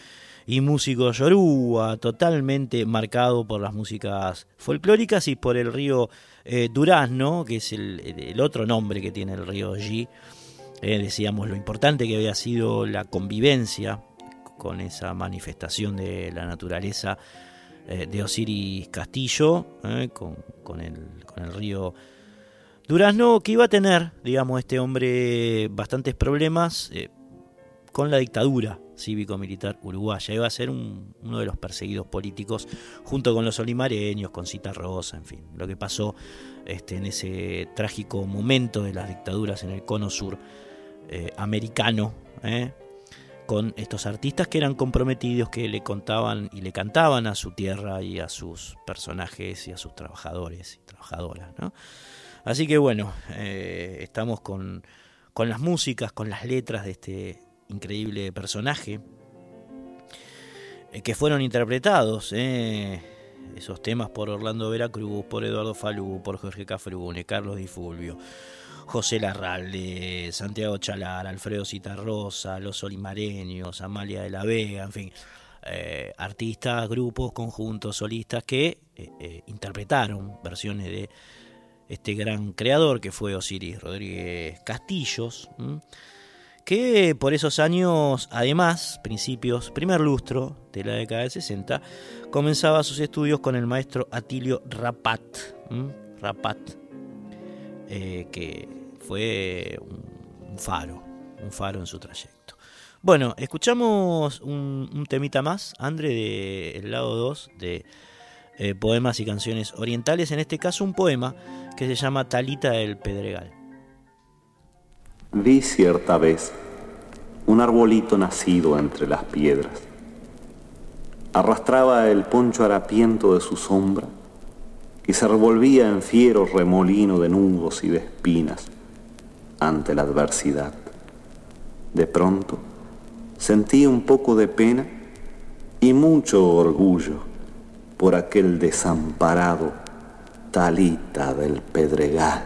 y músico yoruba, totalmente marcado por las músicas folclóricas y por el río eh, Durazno, que es el, otro nombre que tiene el río G. Eh, decíamos lo importante que había sido la convivencia con esa manifestación de la naturaleza eh, de Osiris Castillo, con, el, con el río Durazno, que iba a tener, digamos, este hombre bastantes problemas con la dictadura cívico-militar uruguaya. Iba a ser uno de los perseguidos políticos junto con los olimareños, con Cita Rosa, en fin, lo que pasó este, en ese trágico momento de las dictaduras en el cono sur eh, americano, eh, con estos artistas que eran comprometidos, que le contaban y le cantaban a su tierra y a sus personajes y a sus trabajadores y trabajadoras. Así que bueno, eh, estamos con, con las músicas, con las letras de este increíble personaje, eh, que fueron interpretados, eh, esos temas por Orlando Veracruz, por Eduardo Falú, por Jorge Cafrune, Carlos Di Fulvio, José Larralde, Santiago Chalar, Alfredo Citarrosa, Los Olimareños, Amalia de la Vega, en fin, eh, artistas, grupos, conjuntos, solistas que interpretaron versiones de este gran creador que fue Osiris Rodríguez Castillos que por esos años, además, principios, primer lustro de la década del 60, comenzaba sus estudios con el maestro Atilio Rapat, Rapat eh, que fue un, faro, un faro en su trayecto. Bueno, escuchamos un, temita más, André, del lado 2 de eh, Poemas y Canciones Orientales, en este caso un poema que se llama Talita del Pedregal. Vi cierta vez un arbolito nacido entre las piedras. Arrastraba el poncho harapiento de su sombra y se revolvía en fiero remolino de nudos y de espinas ante la adversidad. De pronto sentí un poco de pena y mucho orgullo por aquel desamparado talita del pedregal.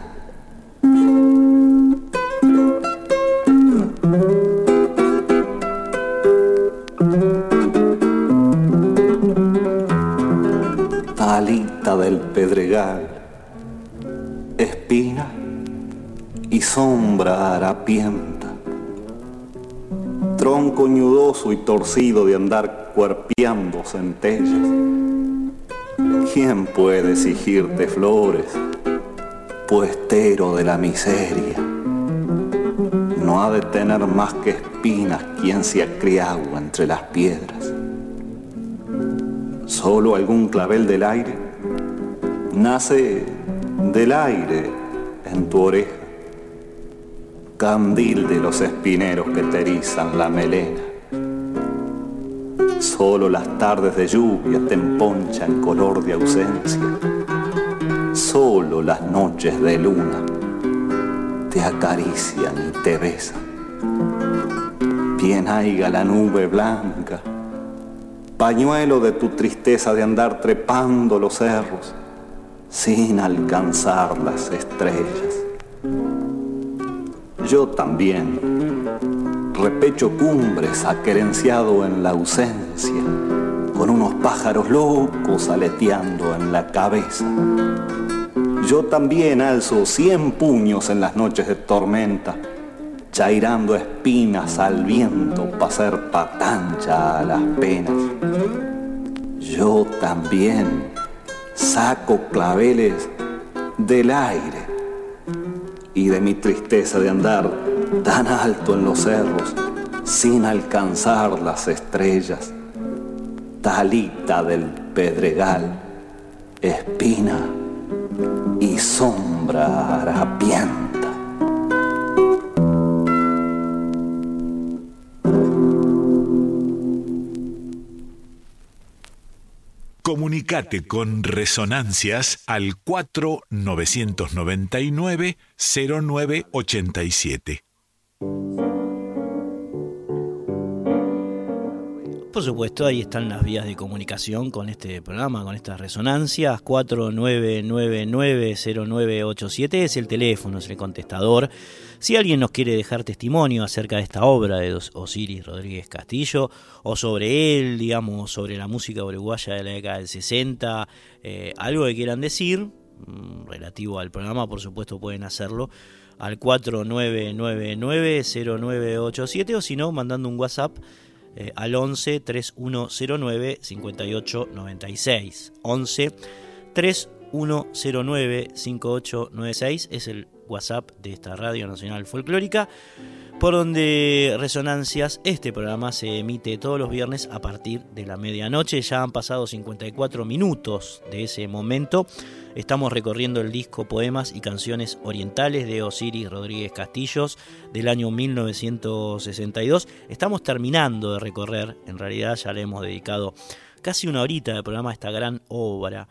Del pedregal, espina y sombra harapienta, tronco ñudoso y torcido de andar cuerpeando centellas. ¿Quién puede exigirte flores, puestero de la miseria? No ha de tener más que espinas quien se ha criado entre las piedras. Solo algún clavel del aire nace del aire en tu oreja. Candil de los espineros que te erizan la melena. Solo las tardes de lluvia te emponchan color de ausencia. Solo las noches de luna te acarician y te besan. Bien haiga la nube blanca, pañuelo de tu tristeza de andar trepando los cerros sin alcanzar las estrellas. Yo también repecho cumbres aquerenciado en la ausencia, con unos pájaros locos aleteando en la cabeza yo también alzo cien puños en las noches de tormenta, chairando espinas al viento para hacer patancha a las penas. Yo también saco claveles del aire y de mi tristeza de andar tan alto en los cerros, sin alcanzar las estrellas, talita del pedregal, espina y sombra harapienta. Comunicate con Resonancias al 4999-0987. Por supuesto, ahí están las vías de comunicación con este programa, con estas resonancias. 4999-0987 es el teléfono, es el contestador. Si alguien nos quiere dejar testimonio acerca de esta obra de Osiris Rodríguez Castillo, o sobre él, digamos, sobre la música uruguaya de la década del 60, eh, algo que quieran decir, mm, relativo al programa, por supuesto pueden hacerlo al 4999-0987 o si no, mandando un WhatsApp eh, al 11 3109 5896. 11 3109 5896 es el WhatsApp de esta Radio Nacional Folclórica, por donde Resonancias, este programa se emite todos los viernes a partir de la medianoche. Ya han pasado 54 minutos de ese momento. Estamos recorriendo el disco Poemas y Canciones Orientales de Osiris Rodríguez Castillos del año 1962. Estamos terminando de recorrer, en realidad ya le hemos dedicado casi una horita de programa a esta gran obra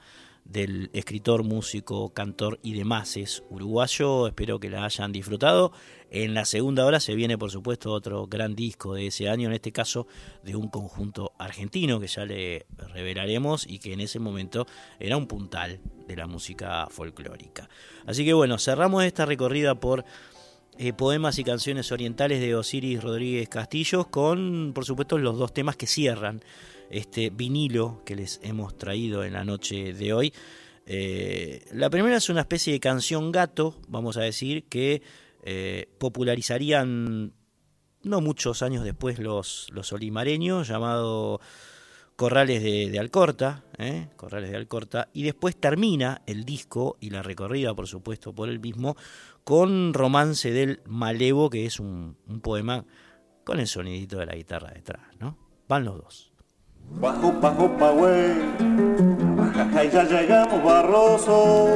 del escritor, músico, cantor y demás es uruguayo. Espero que la hayan disfrutado. En la segunda hora se viene, por supuesto, otro gran disco de ese año, en este caso de un conjunto argentino que ya le revelaremos y que en ese momento era un puntal de la música folclórica. Así que bueno, cerramos esta recorrida por eh, poemas y canciones orientales de Osiris Rodríguez Castillos con, por supuesto, los dos temas que cierran este vinilo que les hemos traído en la noche de hoy. Eh, la primera es una especie de canción gato, vamos a decir, que eh, popularizarían no muchos años después los, los olimareños, llamado Corrales de, Alcorta, ¿eh? Corrales de Alcorta, y después termina el disco y la recorrida, por supuesto, por el mismo, con Romance del Malevo, que es un, un poema con el sonidito de la guitarra detrás, ¿no? Van los dos. Jupa, jupa, güey, y ya llegamos barroso.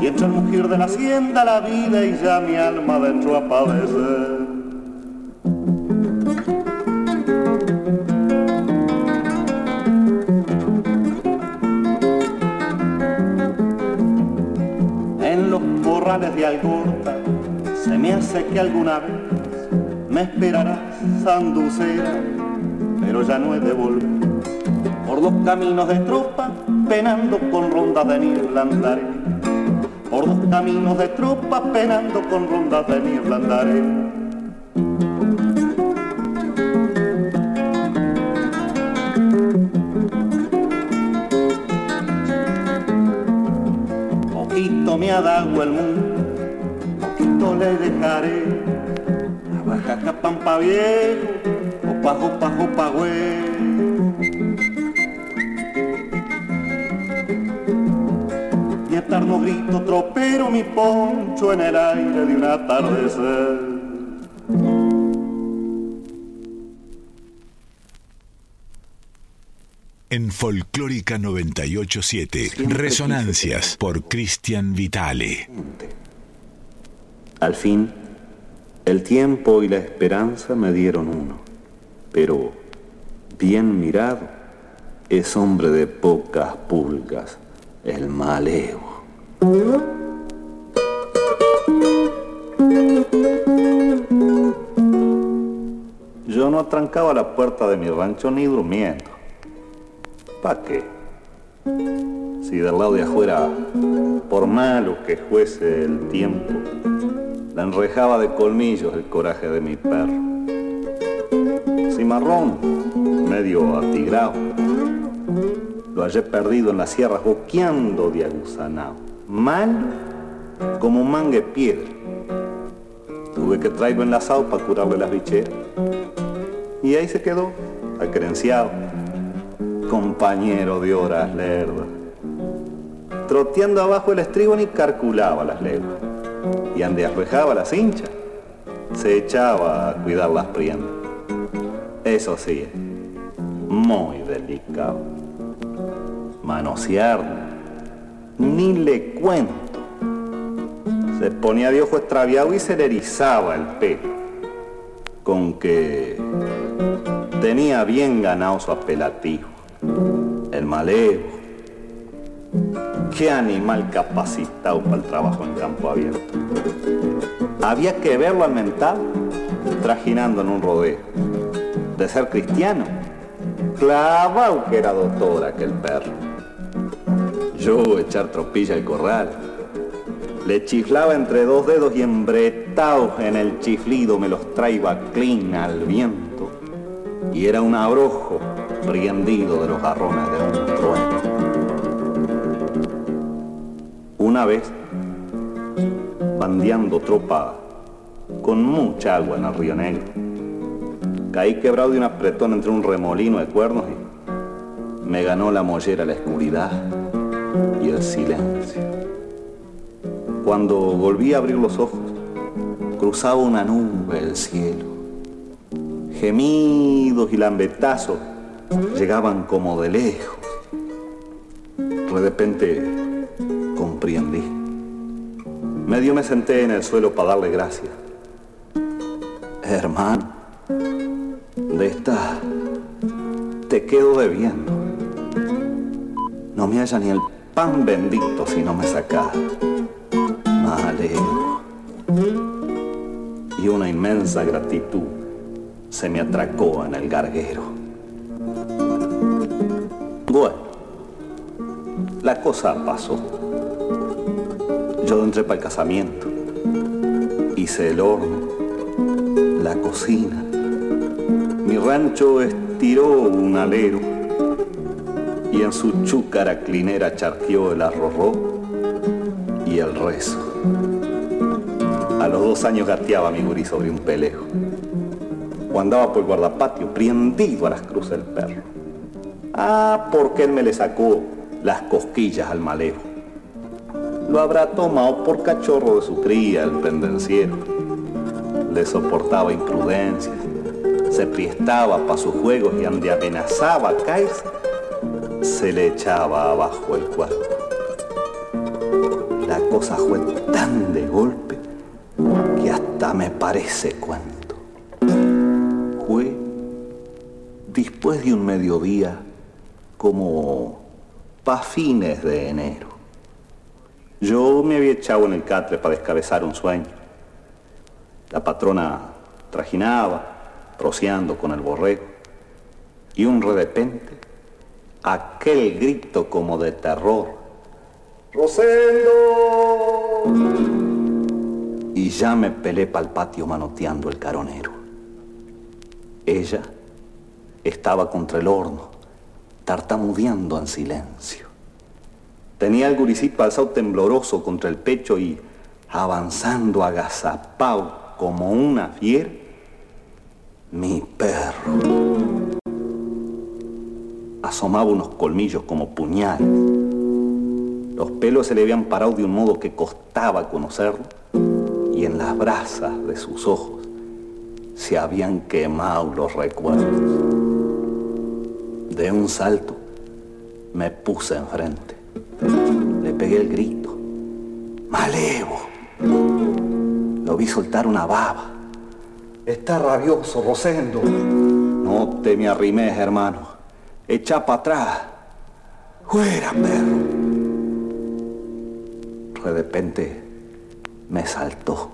Y entra el mujer de la hacienda la vida y ya mi alma dentro a padecer. En los corrales de Algorta se me hace que alguna vez me esperarás sanducera pero ya no he de volver. Por dos caminos de tropa, penando con rondas de niebla andaré. Por dos caminos de tropa, penando con rondas de niebla. Poquito me ha dado el mundo, poquito le dejaré. A baja pampa viejo Jupa, jupa, jupa, güey. Y eterno grito tropero mi poncho en el aire de un atardecer. En Folclórica 987, Resonancias por Cristian Vitale. Al fin, el tiempo y la esperanza me dieron uno pero bien mirado, es hombre de pocas pulgas, el maleo. Yo no atrancaba la puerta de mi rancho ni durmiendo. ¿Para qué? Si del lado de afuera, por malo que fuese el tiempo, la enrejaba de colmillos el coraje de mi perro marrón, medio atigrado. Lo hallé perdido en las sierras, boqueando de aguzanao. Mal como mangue piedra. Tuve que traerlo enlazado para curarle las bicheras. Y ahí se quedó, acrenciado, compañero de horas lerdas. Troteando abajo el estribo ni calculaba las leguas. y ande arrojaba las hinchas, se echaba a cuidar las prendas. Eso sí, muy delicado. Manosear, ni le cuento. Se ponía de ojo extraviado y se le erizaba el pelo. Con que tenía bien ganado su apelativo. El malevo. Qué animal capacitado para el trabajo en campo abierto. Había que verlo al mental trajinando en un rodeo. De ser cristiano, clavado que era doctor aquel perro. Yo echar tropilla al corral. Le chiflaba entre dos dedos y embretados en el chiflido me los traía clean al viento. Y era un abrojo prendido de los garrones de un trueno. Una vez, bandeando tropa con mucha agua en el río Negro, caí quebrado de un apretón entre un remolino de cuernos y me ganó la mollera la oscuridad y el silencio. Cuando volví a abrir los ojos, cruzaba una nube el cielo. Gemidos y lambetazos llegaban como de lejos. De repente comprendí. Medio me senté en el suelo para darle gracias. Hermano, de esta te quedo debiendo. No me haya ni el pan bendito si no me sacas. Maleo. Y una inmensa gratitud se me atracó en el garguero. Bueno, la cosa pasó. Yo entré para el casamiento. Hice el horno, la cocina. Mi rancho estiró un alero y en su chúcara clinera charqueó el arrorró y el rezo. A los dos años gateaba mi gurí sobre un pelejo. O andaba por el guardapatio, prendido a las cruces del perro. Ah, porque él me le sacó las cosquillas al malejo. Lo habrá tomado por cachorro de su cría, el pendenciero. Le soportaba imprudencias, se priestaba para sus juegos y ande amenazaba caerse, se le echaba abajo el cuerpo. La cosa fue tan de golpe que hasta me parece cuento. Fue después de un mediodía como pa' fines de enero. Yo me había echado en el catre para descabezar un sueño. La patrona trajinaba, rociando con el borrego, y un repente, aquel grito como de terror. ¡Rosendo! Y ya me pelé pa'l patio manoteando el caronero. Ella estaba contra el horno, tartamudeando en silencio. Tenía el guricito alzado tembloroso contra el pecho y avanzando agazapao como una fiera, mi perro. Asomaba unos colmillos como puñales. Los pelos se le habían parado de un modo que costaba conocerlo y en las brasas de sus ojos se habían quemado los recuerdos. De un salto me puse enfrente. Le pegué el grito. ¡Malevo! Lo vi soltar una baba. Está rabioso, Rosendo. No te me arrimes, hermano. Echa para atrás. ¡Fuera, perro! De repente me saltó.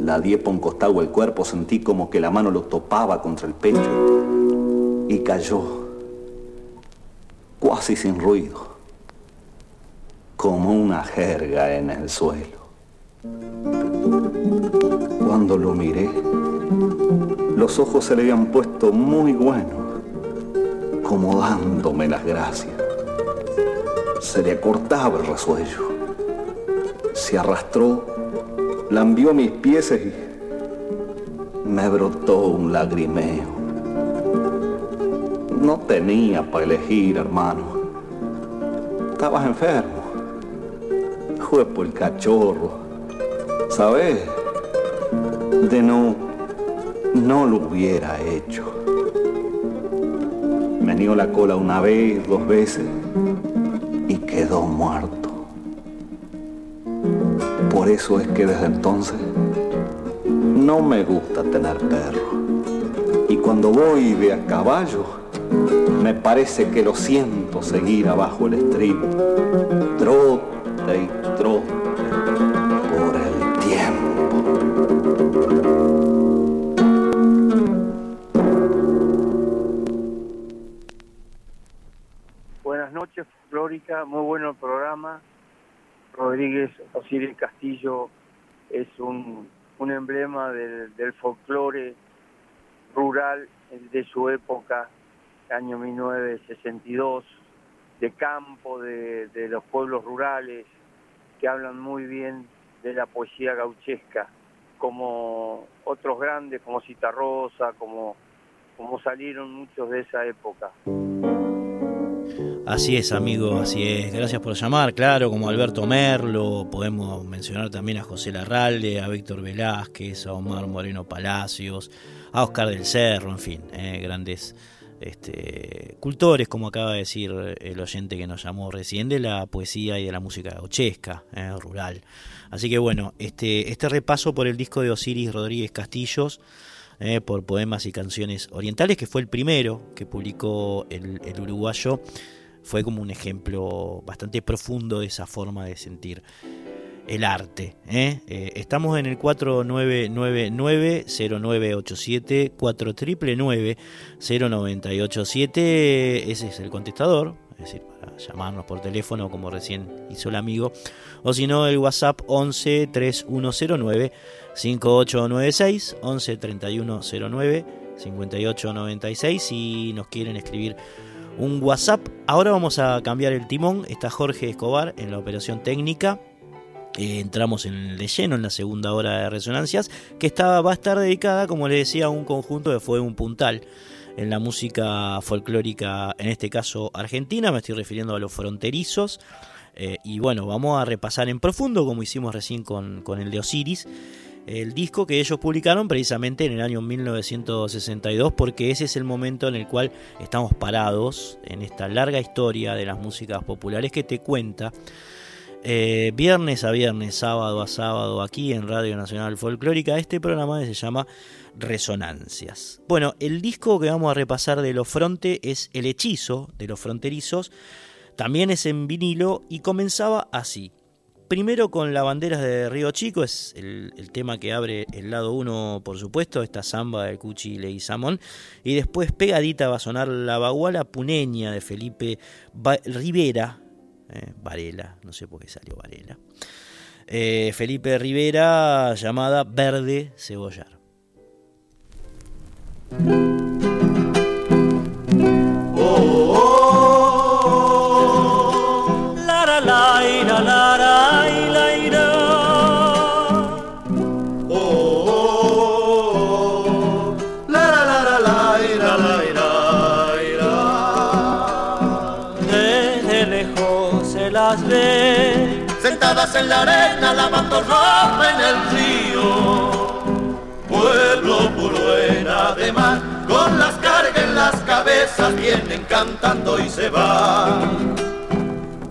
La di por el cuerpo, sentí como que la mano lo topaba contra el pecho y cayó, casi sin ruido, como una jerga en el suelo. Cuando lo miré, los ojos se le habían puesto muy buenos, como dándome las gracias. Se le acortaba el resuello. Se arrastró, lambió mis pies y me brotó un lagrimeo. No tenía para elegir, hermano. Estabas enfermo. fue por el cachorro. ¿Sabes? De no, no lo hubiera hecho. Me dio la cola una vez, dos veces y quedó muerto. Por eso es que desde entonces no me gusta tener perro. Y cuando voy de a caballo, me parece que lo siento seguir abajo el estribo. Trote y trote Muy bueno el programa. Rodríguez Osiris Castillo es un, un emblema del, folclore rural de su época, año 1962, de campo, de, de los pueblos rurales, que hablan muy bien de la poesía gauchesca, como otros grandes, como Citarrosa, como, como salieron muchos de esa época. Así es, amigo, así es. Gracias por llamar, claro, como Alberto Merlo, podemos mencionar también a José Larralde, a Víctor Velázquez, a Omar Moreno Palacios, a Oscar del Cerro, en fin, eh, grandes este, cultores, como acaba de decir el oyente que nos llamó recién, de la poesía y de la música gauchesca, eh, rural. Así que bueno, este, este repaso por el disco de Osiris Rodríguez Castillos, eh, por poemas y canciones orientales, que fue el primero que publicó el, el uruguayo, fue como un ejemplo bastante profundo de esa forma de sentir el arte. ¿eh? Eh, estamos en el 4999-0987, 4999-0987, ese es el contestador, es decir, para llamarnos por teléfono como recién hizo el amigo, o si no el WhatsApp 11 3109 5896, 11 3109 5896, si nos quieren escribir un WhatsApp. Ahora vamos a cambiar el timón, está Jorge Escobar en la operación técnica. Eh, entramos en, de lleno en la segunda hora de Resonancias, que estaba, va a estar dedicada, como les decía, a un conjunto que fue un puntal en la música folclórica, en este caso argentina, me estoy refiriendo a los fronterizos. Eh, y bueno, vamos a repasar en profundo, como hicimos recién con, con el de Osiris, el disco que ellos publicaron precisamente en el año 1962, porque ese es el momento en el cual estamos parados en esta larga historia de las músicas populares que te cuenta eh, viernes a viernes, sábado a sábado, aquí en Radio Nacional Folclórica, este programa se llama Resonancias. Bueno, el disco que vamos a repasar de los fronte es El Hechizo de los Fronterizos, también es en vinilo y comenzaba así. Primero con la banderas de Río Chico, es el, tema que abre el lado 1, por supuesto, esta samba de Cuchi Leguizamón. Y después pegadita va a sonar la baguala puneña de Felipe Rivera, eh, Varela, no sé por qué salió Varela. Eh, Felipe Rivera, llamada Verde Cebollar. En la arena, lavando ropa en el río. Pueblo puro en además, con las cargas en las cabezas, vienen cantando y se van.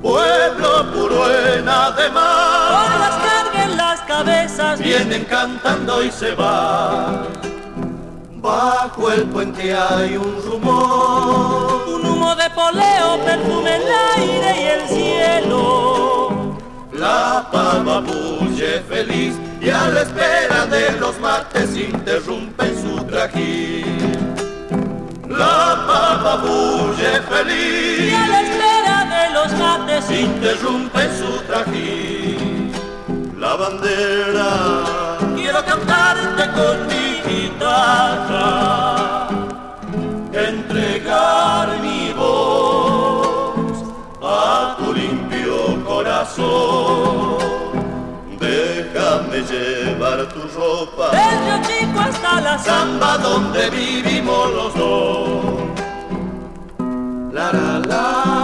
Pueblo puro en además, con las cargas en las cabezas, vienen cantando y se van. Bajo el puente hay un rumor, un humo de poleo, perfume el aire y el cielo. La pava bulle feliz y a la espera de los mates interrumpe su trajín. La pava bulle feliz y a la espera de los mates interrumpe su trajín. La bandera quiero cantarte con mi guitarra, entregar corazón. Déjame llevar tu ropa Desde chico hasta la samba donde vivimos los dos. La la la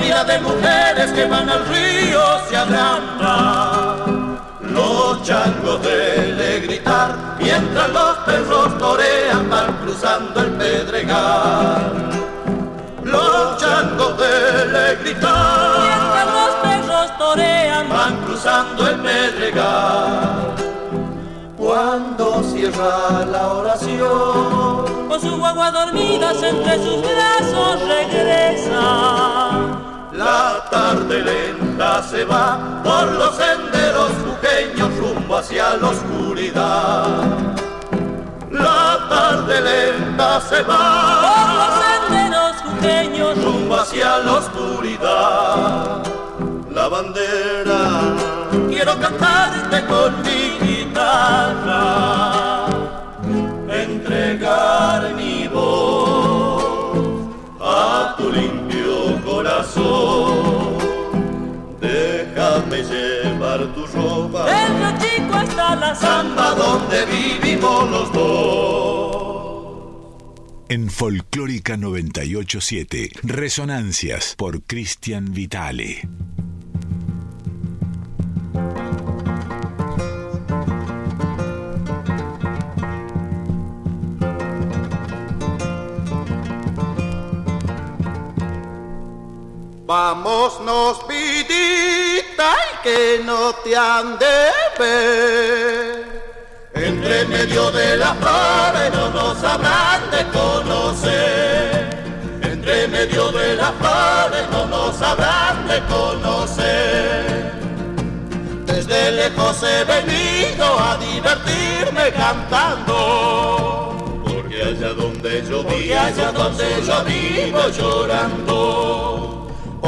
fila de mujeres que van al río se agranda. Los changos de gritar, mientras los perros torean, van cruzando el pedregal. Los changos de gritar, mientras los perros torean, van cruzando el pedregal. Cuando cierra la oración, con su guagua dormidas entre sus brazos regresa la tarde lenta se va por los senderos jujeños rumbo hacia la oscuridad. La tarde lenta se va por los senderos jujeños rumbo hacia la oscuridad. La bandera quiero cantarte con mi guitarra, corazón. Déjame llevar tu ropa. Desde chico hasta la samba donde vivimos los dos. En Folclórica 987, Resonancias por Cristian Vitale. Vámonos vidita y que no te han de ver. Entre medio de las flores no nos habrán de conocer. Entre medio de las flores no nos habrán de conocer. Desde lejos he venido a divertirme cantando. Porque allá donde yo vivo, allá donde yo vivo llorando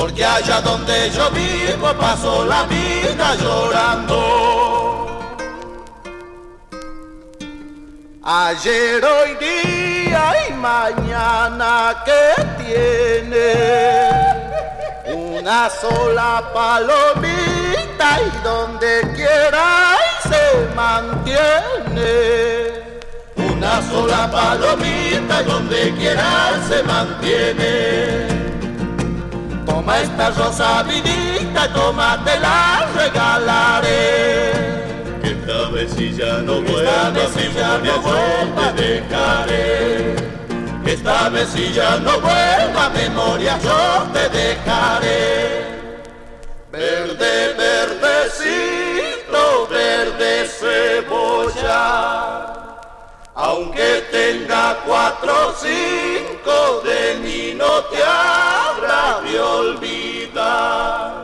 porque allá donde yo vivo paso la vida llorando. Ayer, hoy día y mañana que tiene una sola palomita y donde quiera se mantiene. Una sola palomita y donde quiera se mantiene. Toma esta rosa vidita, toma te la regalaré. Esta vez si ya no vuelva, si ya no vuelva, te dejaré. Esta vez si ya no vuelva, memoria yo te dejaré. Verde, verdecito, verde cebolla aunque tenga cuatro o cinco, de no te olvidar.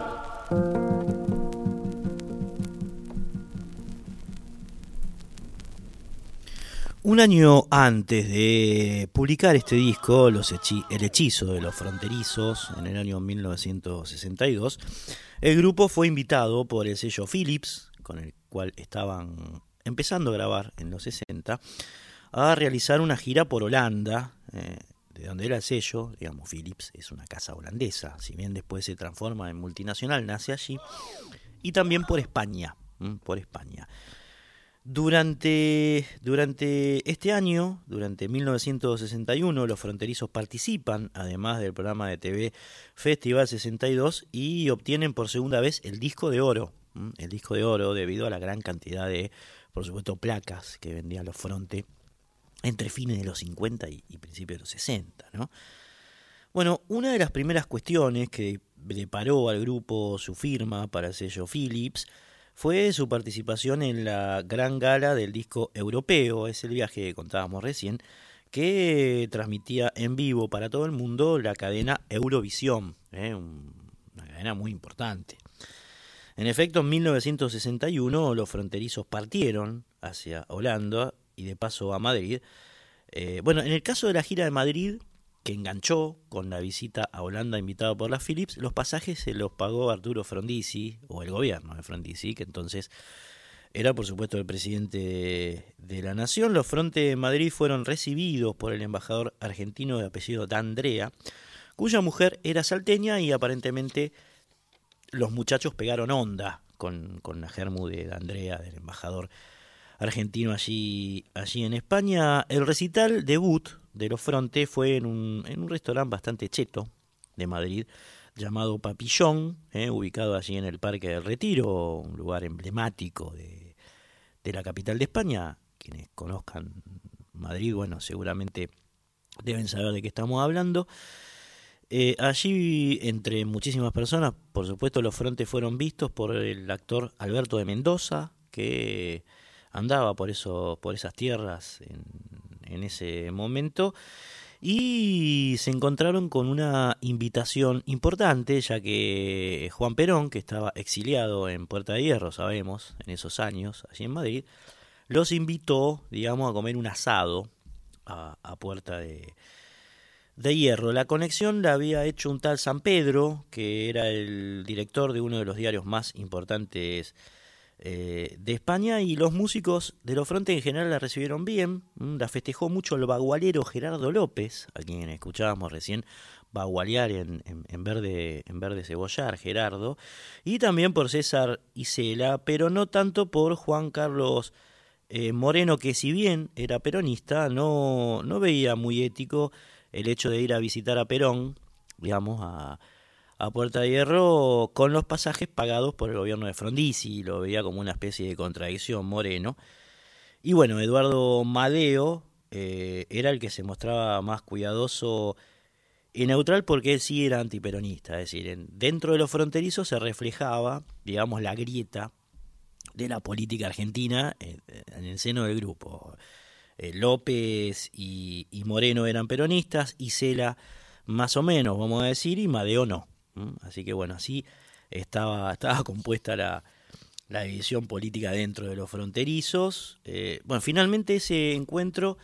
Un año antes de publicar este disco, El hechizo de los fronterizos, en el año 1962, el grupo fue invitado por el sello Philips, con el cual estaban empezando a grabar en los 60, a realizar una gira por Holanda, eh, de donde era el sello, digamos, Philips es una casa holandesa, si bien después se transforma en multinacional, nace allí, y también por España, por España. Durante, durante este año, durante 1961, los fronterizos participan, además del programa de TV Festival 62, y obtienen por segunda vez el disco de oro, el disco de oro debido a la gran cantidad de por supuesto, placas que vendían los Fronte entre fines de los 50 y, principios de los 60, ¿no? Bueno, una de las primeras cuestiones que preparó al grupo su firma para el sello Philips fue su participación en la gran gala del disco europeo, es el viaje que contábamos recién, que transmitía en vivo para todo el mundo la cadena Eurovisión, ¿eh? una cadena muy importante. En efecto, en 1961 los fronterizos partieron hacia Holanda y de paso a Madrid. Eh, bueno, en el caso de la gira de Madrid, que enganchó con la visita a Holanda invitada por la Philips, los pasajes se los pagó Arturo Frondizi, o el gobierno de Frondizi, que entonces era por supuesto el presidente de, la nación. Los frontes de Madrid fueron recibidos por el embajador argentino de apellido D'Andrea, cuya mujer era salteña y aparentemente los muchachos pegaron onda con, con la germu de Andrea, del embajador argentino allí, allí en España. El recital debut de los Fronte fue en un, en un restaurante bastante cheto de Madrid, llamado Papillón, eh, ubicado allí en el Parque del Retiro, un lugar emblemático de, de la capital de España. Quienes conozcan Madrid, bueno, seguramente deben saber de qué estamos hablando. Eh, allí, entre muchísimas personas, por supuesto, los frontes fueron vistos por el actor Alberto de Mendoza, que andaba por, por esas tierras en, en ese momento y se encontraron con una invitación importante, ya que Juan Perón, que estaba exiliado en Puerta de Hierro, sabemos, en esos años, allí en Madrid, los invitó, digamos, a comer un asado a, a Puerta de, de Hierro. La conexión la había hecho un tal San Pedro, que era el director de uno de los diarios más importantes eh, de España, y los músicos de los frontes en general la recibieron bien. Mm, la festejó mucho el bagualero Gerardo López, a quien escuchábamos recién bagualear en, en, verde, en verde cebollar, Gerardo, y también por César Isela, pero no tanto por Juan Carlos eh, Moreno, que si bien era peronista, no, no veía muy ético el hecho de ir a visitar a Perón, digamos, a, a Puerta de Hierro con los pasajes pagados por el gobierno de Frondizi, lo veía como una especie de contradicción Moreno. Y bueno, Eduardo Madeo eh, era el que se mostraba más cuidadoso y neutral porque él sí era antiperonista, es decir, dentro de los fronterizos se reflejaba, digamos, la grieta de la política argentina en, el seno del grupo. Eh, López y, Moreno eran peronistas, y Cela más o menos, vamos a decir, y Madeo no. Así que bueno, así estaba, compuesta la, la división política dentro de los fronterizos. Eh, bueno, finalmente ese encuentro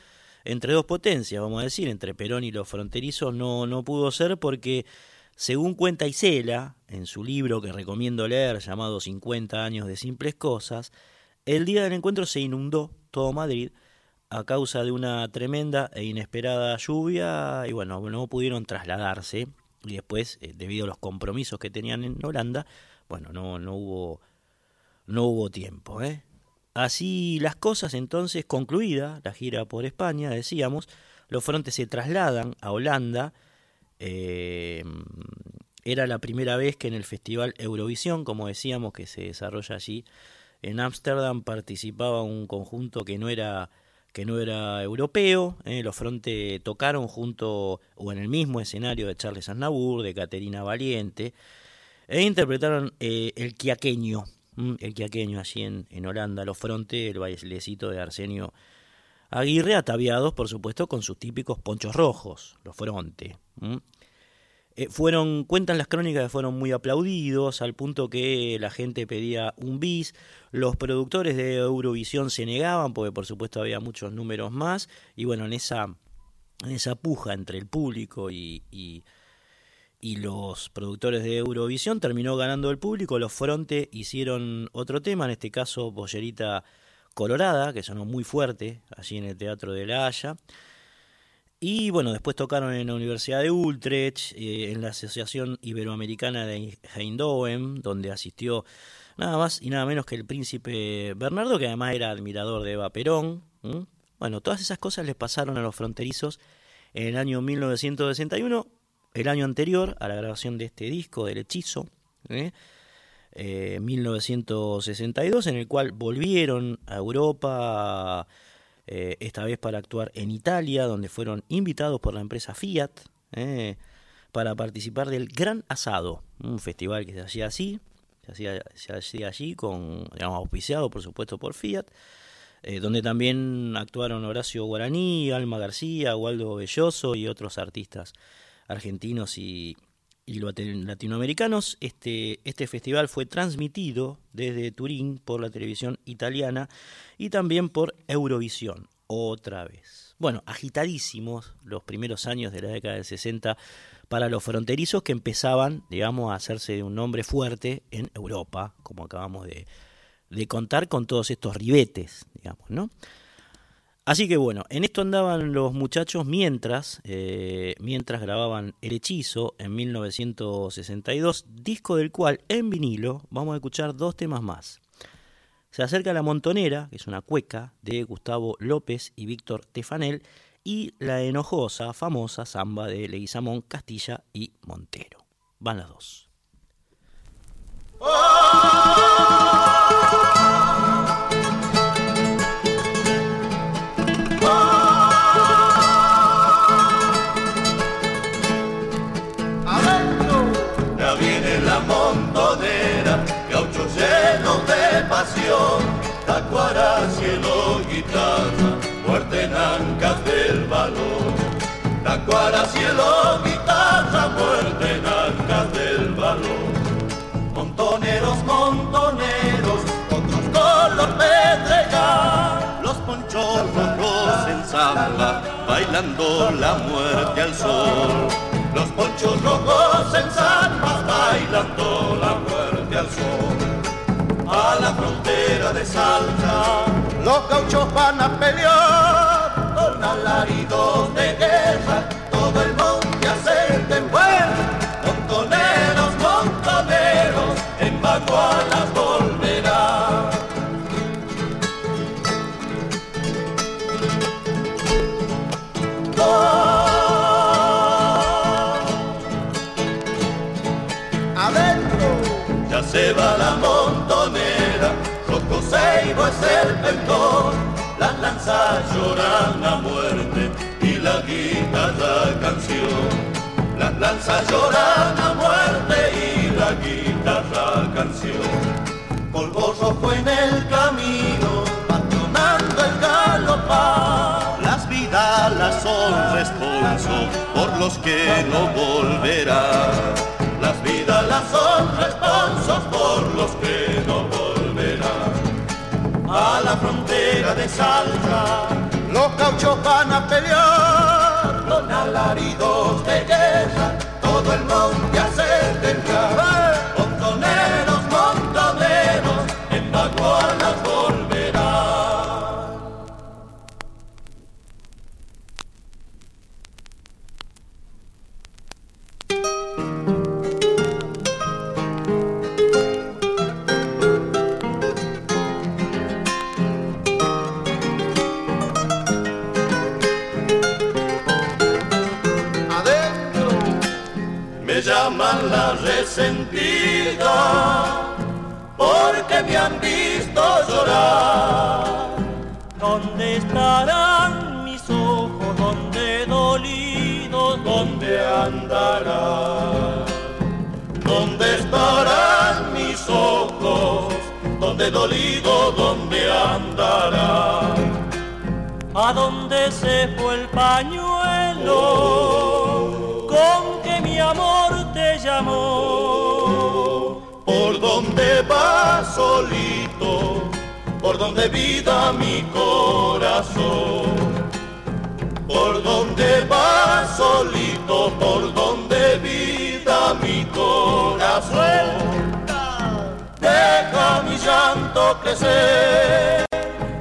entre dos potencias, vamos a decir, entre Perón y los fronterizos, no, no pudo ser porque, según cuenta Isela, en su libro que recomiendo leer, llamado 50 años de simples cosas, el día del encuentro se inundó todo Madrid a causa de una tremenda e inesperada lluvia y bueno, no pudieron trasladarse y después, eh, debido a los compromisos que tenían en Holanda, bueno, no, no, hubo, no hubo tiempo. ¿eh? Así las cosas, entonces, concluida la gira por España, decíamos, los frontes se trasladan a Holanda. Eh, era la primera vez que en el Festival Eurovisión, como decíamos, que se desarrolla allí en Ámsterdam, participaba un conjunto que no era que no era europeo. Eh, los Fronte tocaron junto o en el mismo escenario de Charles Aznavour, de Caterina Valiente, e interpretaron eh, el quiaqueño, el quiaqueño allí en, en, Holanda, los Fronte, el bailecito de Arsenio Aguirre, ataviados por supuesto con sus típicos ponchos rojos, los Fronte. Eh, fueron, cuentan las crónicas que fueron muy aplaudidos, al punto que la gente pedía un bis, los productores de Eurovisión se negaban, porque por supuesto había muchos números más, y bueno, en esa, en esa puja entre el público y, y, los productores de Eurovisión terminó ganando el público, los Fronte hicieron otro tema, en este caso Bollerita Colorada, que sonó muy fuerte allí en el Teatro de la Haya. Y bueno, después tocaron en la Universidad de Utrecht, eh, en la Asociación Iberoamericana de Eindhoven, donde asistió nada más y nada menos que el príncipe Bernardo, que además era admirador de Eva Perón. Bueno, todas esas cosas les pasaron a los fronterizos en el año 1961, el año anterior a la grabación de este disco, del hechizo. ¿eh? 1962, eh, en el cual volvieron a Europa eh, esta vez para actuar en Italia, donde fueron invitados por la empresa Fiat eh, para participar del Gran Asado, un festival que se hacía así, se hacía, se hacía allí, con, digamos, auspiciado por supuesto por Fiat, eh, donde también actuaron Horacio Guaraní, Alma García, Waldo Belloso y otros artistas argentinos y, y latinoamericanos. Este, este festival fue transmitido desde Turín por la televisión italiana y también por Eurovisión, otra vez. Bueno, agitadísimos los primeros años de la década del 60 para los fronterizos que empezaban, digamos, a hacerse un nombre fuerte en Europa, como acabamos de, de contar con todos estos ribetes, digamos, ¿no? Así que bueno, en esto andaban los muchachos mientras, eh, mientras grababan El Hechizo en 1962, disco del cual en vinilo vamos a escuchar dos temas más. Se acerca La Montonera, que es una cueca de Gustavo López y Víctor Tefanel, y la enojosa, famosa samba de Leguizamón, Castilla y Montero. Van las dos. Ya Tacuara, cielo, guitarra, muerte en ancas del valor. Montoneros, montoneros, otros color pedregal, los ponchos rojos en samba, bailando la muerte al sol. Los ponchos rojos en samba, bailando la muerte al sol. A la frontera de Salta, los gauchos van a pelear con alaridos de guerra, ya se va la montonera, Rocco Seibo es el pendón, las lanzas lloran a muerte y la guitarra canción. Las lanzas lloran a muerte y la guitarra canción. Polvo rojo en el camino, patonando el galopar. Las vidalas son responso por los que no volverán. Las vidalas son responsos por los que no volverán. A la frontera de Salta, los gauchos van a pelear con alaridos de guerra, todo el monte a se tendrá. Resentida porque me han visto llorar. ¿Dónde estarán mis ojos? ¿Dónde dolidos? ¿Dónde andarán? ¿Dónde estarán mis ojos? ¿Dónde dolido? ¿Dónde andarán? ¿A dónde se fue el pañuelo mi ¿Por dónde va solito? ¿Por dónde vida mi corazón? ¿Por dónde va solito? ¿Por dónde vida mi corazón? Deja mi llanto crecer,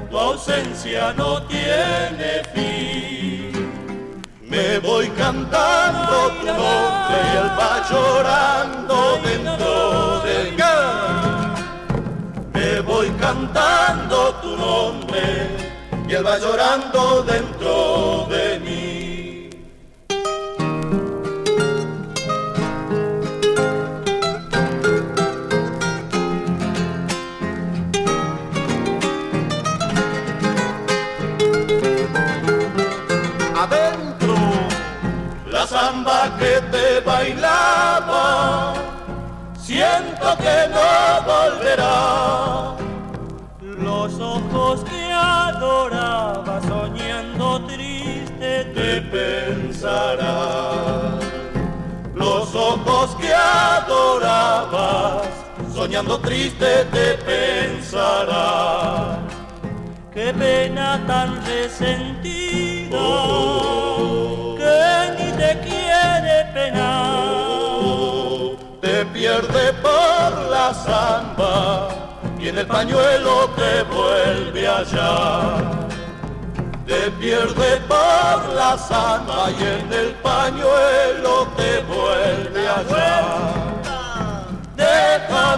tu ausencia no tiene fin. Me voy cantando tu nombre y él va llorando dentro de mí. Me voy cantando tu nombre y él va llorando dentro de mí. Soñando triste te pensarás. Qué pena tan resentida Oh. que ni te quiere penar. Te pierde por la samba y en el pañuelo te vuelve allá. Te pierde por la samba y en el pañuelo te vuelve allá.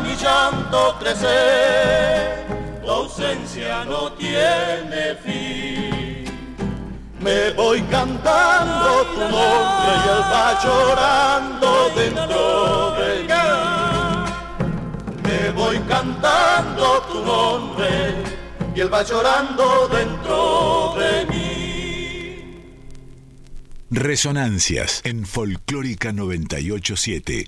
Mi llanto crecer, tu ausencia no tiene fin. Me voy cantando tu nombre y él va llorando dentro de mí. Me voy cantando tu nombre y él va llorando dentro de mí. Resonancias en Folclórica 987.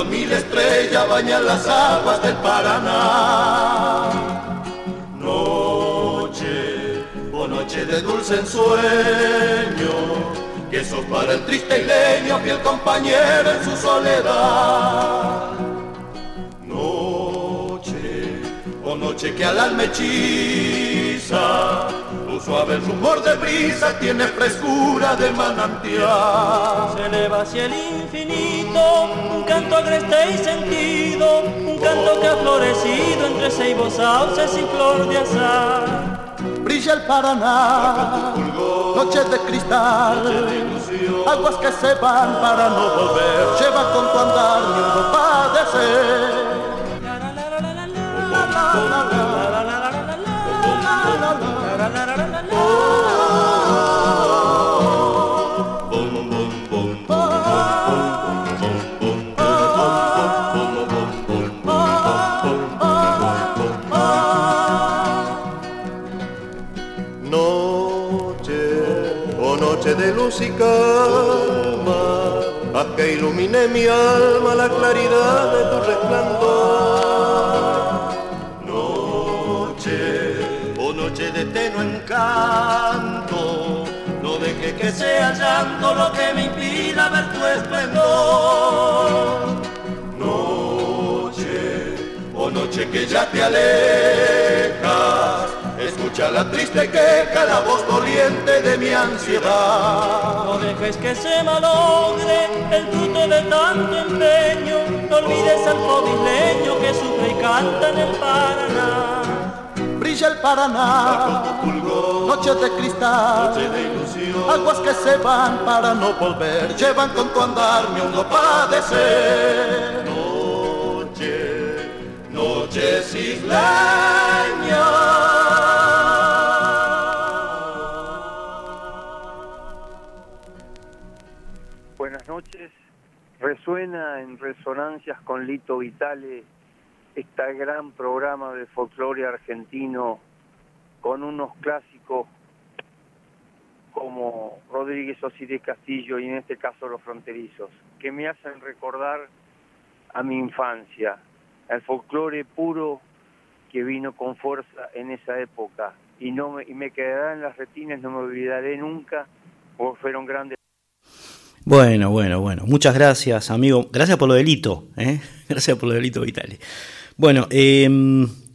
Con mil estrellas, bañan las aguas del Paraná. Noche, oh noche de dulce ensueño, que sos para el triste leño, fiel compañero en su soledad. Noche, oh noche que al alma hechiza, suave rumor de brisa tiene frescura de manantial. Se eleva hacia el un canto agreste y sentido, un canto que ha florecido entre ceibos, sauces y flor de azar. Brilla el Paraná, noches de cristal, aguas que se van para no volver, lleva con tu andar mi un padecer. y calma, haz que ilumine mi alma la claridad de tu resplandor. Noche, oh noche de tenue encanto, no deje que sea llanto lo que me impida ver tu esplendor. Noche, oh noche que ya te alejas Escucha la triste queja, la voz doliente de mi ansiedad. No dejes que se malogre el fruto de tanto empeño. No olvides al leño que sufre y canta en el Paraná. Brilla el Paraná, noches de cristal, noche de ilusión. aguas que se van para no volver, llevan con tu andar mi hondo padecer. Noche, noches isleñas. Noches. Resuena en resonancias con Lito Vitale este gran programa de folclore argentino con unos clásicos como Rodríguez Osiris Castillo y en este caso Los Fronterizos, que me hacen recordar a mi infancia, el folclore puro que vino con fuerza en esa época y no me, y me quedará en las retinas, no me olvidaré nunca, porque fueron grandes bueno, bueno, bueno. Muchas gracias, amigo. Gracias por lo delito, ¿eh? Gracias por lo delito, Vitali. Bueno, eh,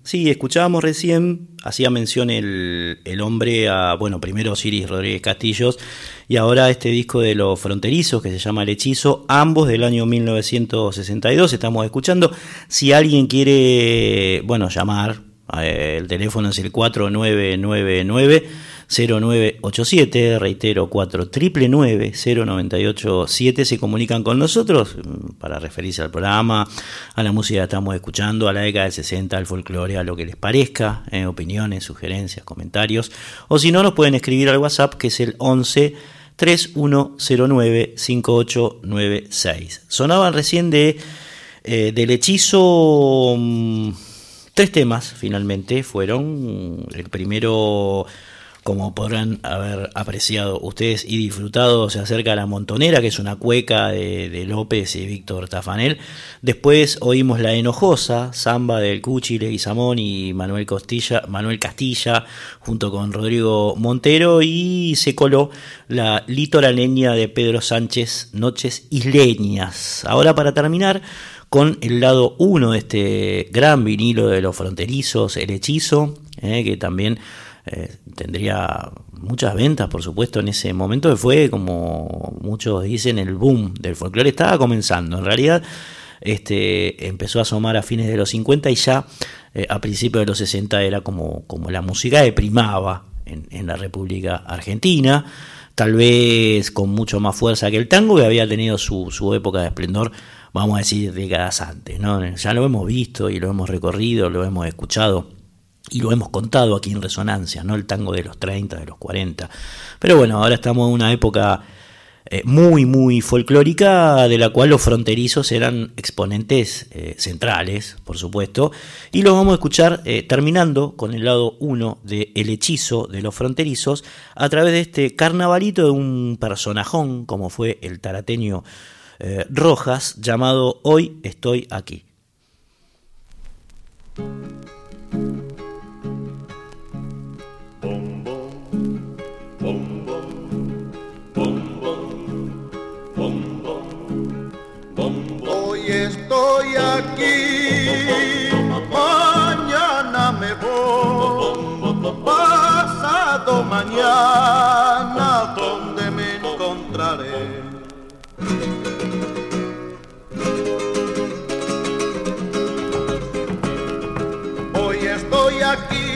sí, escuchábamos recién, hacía mención el, el, hombre a, bueno, primero Osiris Rodríguez Castillos y ahora este disco de los fronterizos que se llama El Hechizo, ambos del año 1962, estamos escuchando. Si alguien quiere, bueno, llamar, eh, el teléfono es el 4999. 0987, reitero 4 0987 se comunican con nosotros mm, para referirse al programa, a la música que estamos escuchando, a la década del 60, al folclore, a lo que les parezca, eh, opiniones, sugerencias, comentarios, o si no nos pueden escribir al WhatsApp que es el 11 3109 5896. Sonaban recién de eh, del hechizo mm, tres temas finalmente fueron mm, el primero como podrán haber apreciado ustedes y disfrutado, se acerca a La Montonera, que es una cueca de, López y Víctor Tafanel. Después oímos La Enojosa, samba del Cuchi, Leguizamón y Manuel, Costilla, Manuel Castilla, junto con Rodrigo Montero, y se coló la litoraleña de Pedro Sánchez, Noches Isleñas. Ahora para terminar con el lado 1 de este gran vinilo de los fronterizos, El Hechizo, eh, que también eh, tendría muchas ventas, por supuesto, en ese momento fue, como muchos dicen, el boom del folclore. Estaba comenzando, en realidad este, empezó a asomar a fines de los 50 y ya eh, a principios de los 60 era como, como la música de primaba en, en la República Argentina tal vez con mucho más fuerza que el tango, que había tenido su, su época de esplendor, vamos a decir, décadas antes. ¿no? Ya lo hemos visto y lo hemos recorrido, lo hemos escuchado y lo hemos contado aquí en Resonancia, ¿no? el tango de los 30, de los 40. Pero bueno, ahora estamos en una época eh, muy, muy folclórica, de la cual los fronterizos eran exponentes eh, centrales, por supuesto, y los vamos a escuchar eh, terminando con el lado 1 de El hechizo de los fronterizos, a través de este carnavalito de un personajón, como fue el tarateño Rojas, llamado Hoy estoy aquí. Estoy aquí, mañana me voy, pasado mañana, donde me encontraré. Hoy estoy aquí,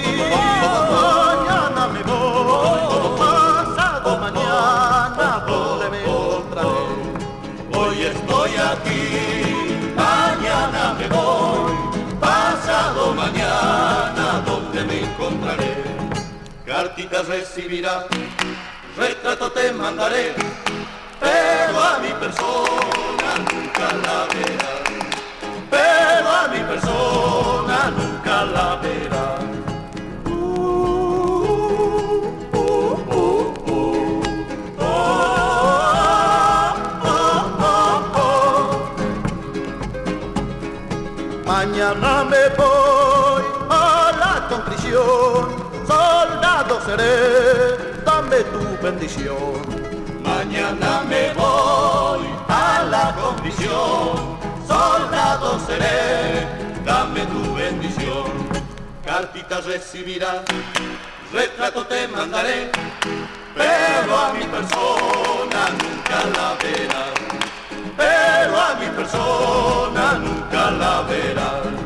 recibirás, retrato te mandaré, pero a mi persona nunca la verás. Pero a mi persona nunca la verás. Mañana me seré, dame tu bendición. Mañana me voy a la condición, soldado seré, dame tu bendición. Cartitas recibirás, retrato te mandaré, pero a mi persona nunca la verás pero a mi persona nunca la verás.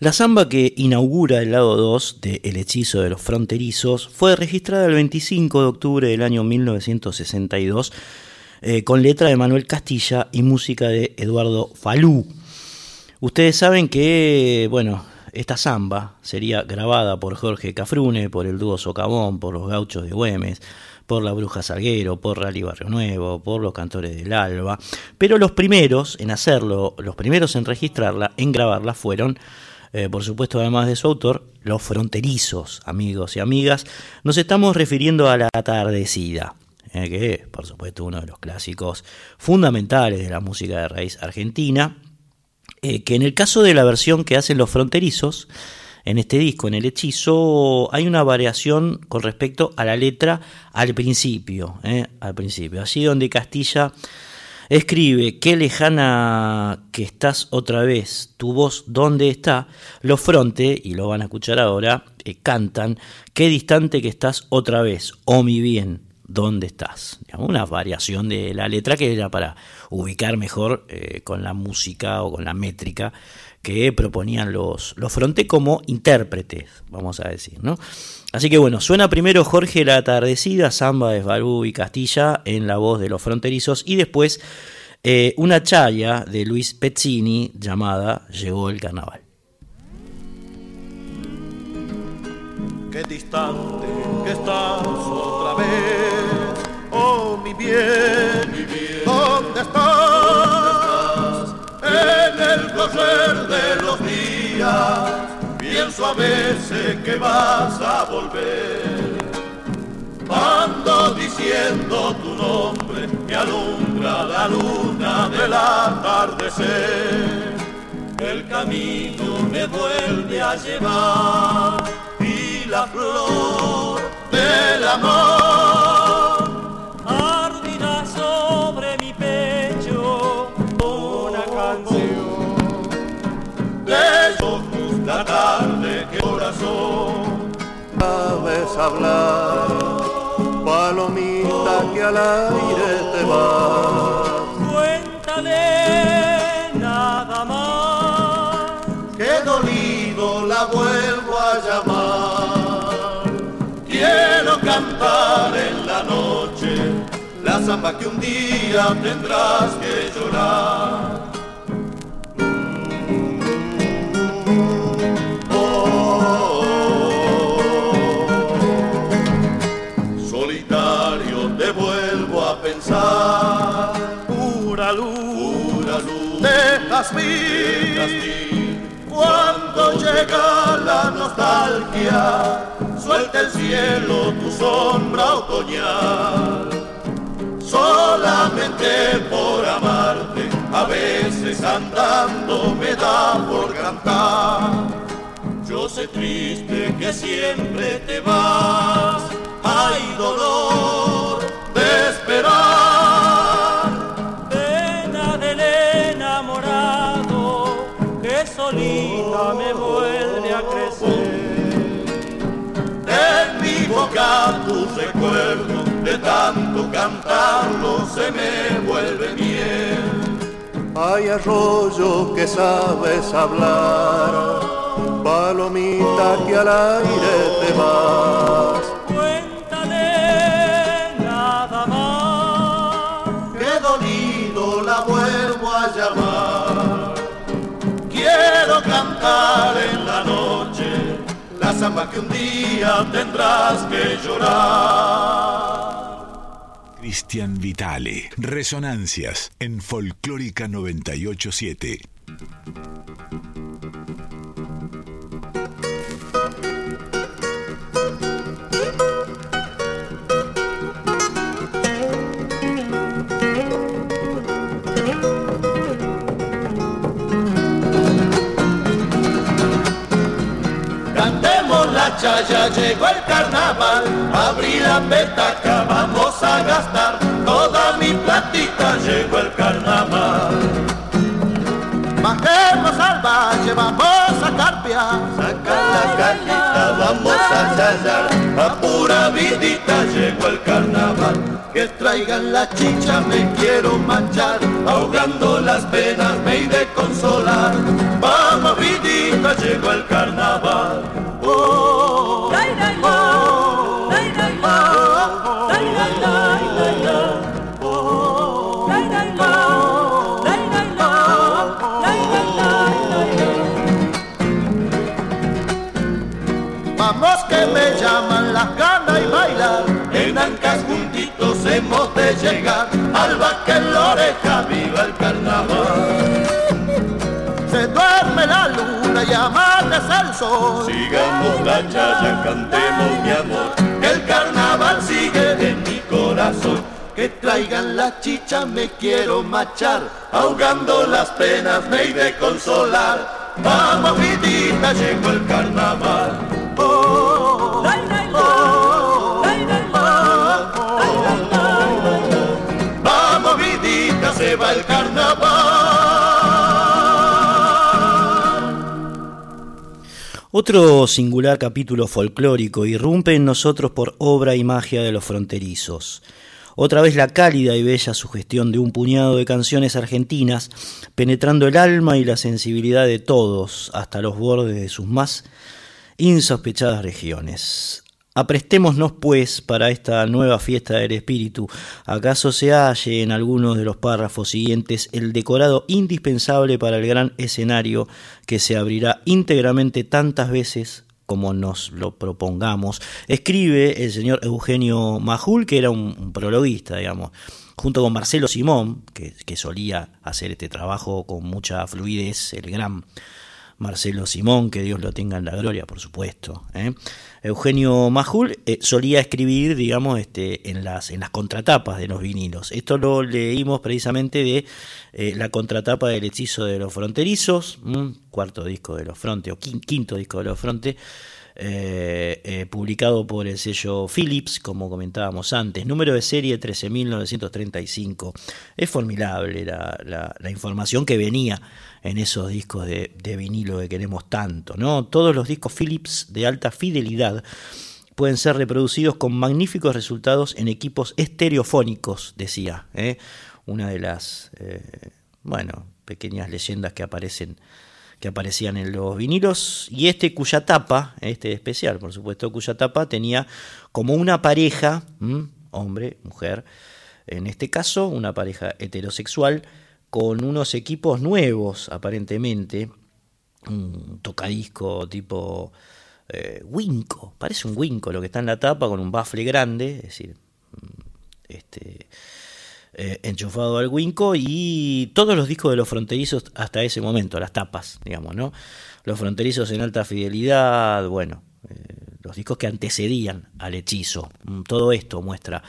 La samba que inaugura el lado 2 de El hechizo de los fronterizos fue registrada el 25 de octubre del año 1962 eh, con letra de Manuel Castilla y música de Eduardo Falú. Ustedes saben que, bueno, esta samba sería grabada por Jorge Cafrune, por el dúo Socavón, por los gauchos de Güemes, por la Bruja Salguero, por Rally Barrio Nuevo, por los cantores del Alba, pero los primeros en hacerlo, los primeros en registrarla, en grabarla, fueron, eh, por supuesto, además de su autor, los fronterizos, amigos y amigas. Nos estamos refiriendo a la atardecida. Eh, que es, por supuesto, uno de los clásicos fundamentales de la música de raíz argentina, eh, que en el caso de la versión que hacen los fronterizos, en este disco, en el hechizo, hay una variación con respecto a la letra al principio, al principio, así donde Castilla escribe, qué lejana que estás otra vez, tu voz dónde está, los fronte, y lo van a escuchar ahora, cantan, qué distante que estás otra vez, oh mi bien, ¿Dónde estás? Una variación de la letra que era para ubicar mejor eh, con la música o con la métrica que proponían los, los fronte como intérpretes, vamos a decir, ¿no? Así que bueno, suena primero Jorge la atardecida, samba de Balbú y Castilla en la voz de los fronterizos y después eh, una chaya de Luis Pezzini llamada Llegó el carnaval. Qué distante que estás otra vez, oh mi bien, mi bien. ¿dónde estás? En el correr de los días, pienso a veces que vas a volver. Ando diciendo tu nombre, me alumbra la luna del atardecer. El camino me vuelve a llevar la flor de el amor. Al aire te va. Cuéntale nada más. Que dolido la vuelvo a llamar. Quiero cantar en la noche la samba que un día tendrás que llorar. Cuando llega la nostalgia, suelta el cielo tu sombra otoñal. Solamente por amarte, a veces andando me da por cantar. Yo sé triste que siempre te vas, hay dolor de esperar. Boca tu recuerdo, de tanto cantarlo se me vuelve miel. Hay arroyo que sabes hablar, palomita que al aire te vas. Cuéntale nada más. Que dolido la vuelvo a llamar. Quiero cantar en samba que un día tendrás que llorar. Cristian Vitale. Resonancias en Folclórica 987. La chaya, llegó el carnaval, abrí la petaca, vamos a gastar toda mi platita, llegó el carnaval. Bajemos al valle, vamos a carpiar. Saca la cajita, vamos a chayar, a pura vidita llegó el carnaval. Que traigan la chicha, me quiero manchar, ahogando las penas me he de consolar. Vamos vidita, llegó el carnaval. Oh. Vamos que me llaman las ganas y bailar. En Ancas juntitos hemos de llegar, al que en la oreja, viva el carnaval. Se duerme la y amanece el sol. Sigamos la chaya, cantemos mi amor, que el carnaval sigue en mi corazón. Que traigan la chicha, me quiero machar, ahogando las penas me he de consolar. Vamos vidita, llegó el carnaval. Otro singular capítulo folclórico irrumpe en nosotros por obra y magia de los fronterizos. Otra vez la cálida y bella sugestión de un puñado de canciones argentinas, penetrando el alma y la sensibilidad de todos hasta los bordes de sus más insospechadas regiones. Aprestémonos, pues, para esta nueva fiesta del espíritu. ¿Acaso se halle en algunos de los párrafos siguientes el decorado indispensable para el gran escenario que se abrirá íntegramente tantas veces como nos lo propongamos? Escribe el señor Eugenio Majul, que era un, prologuista, digamos, junto con Marcelo Simón, que, que solía hacer este trabajo con mucha fluidez, el gran Marcelo Simón, que Dios lo tenga en la gloria, por supuesto. ¿eh? Eugenio Majul eh, solía escribir, digamos, este, en, las, en las contratapas de los vinilos. Esto lo leímos precisamente de eh, la contratapa del hechizo de los fronterizos, cuarto disco de los fronte, o quin- quinto disco de los fronte, eh, publicado por el sello Philips, como comentábamos antes, número de serie 13.935. Es formidable la, información que venía en esos discos de, vinilo que queremos tanto. ¿no? Todos los discos Philips de alta fidelidad pueden ser reproducidos con magníficos resultados en equipos estereofónicos, decía. ¿eh? Una de las, bueno, pequeñas leyendas que aparecen que aparecían en los vinilos y este cuya tapa, este especial por supuesto, cuya tapa tenía como una pareja, hombre, mujer, en este caso una pareja heterosexual con unos equipos nuevos aparentemente, un tocadisco tipo eh, Winco, parece un Winco lo que está en la tapa con un bafle grande, es decir, este eh, enchufado al Winco y todos los discos de los fronterizos hasta ese momento, las tapas, digamos, ¿no? Los fronterizos en alta fidelidad, bueno, eh, los discos que antecedían al hechizo. Mm, todo esto muestra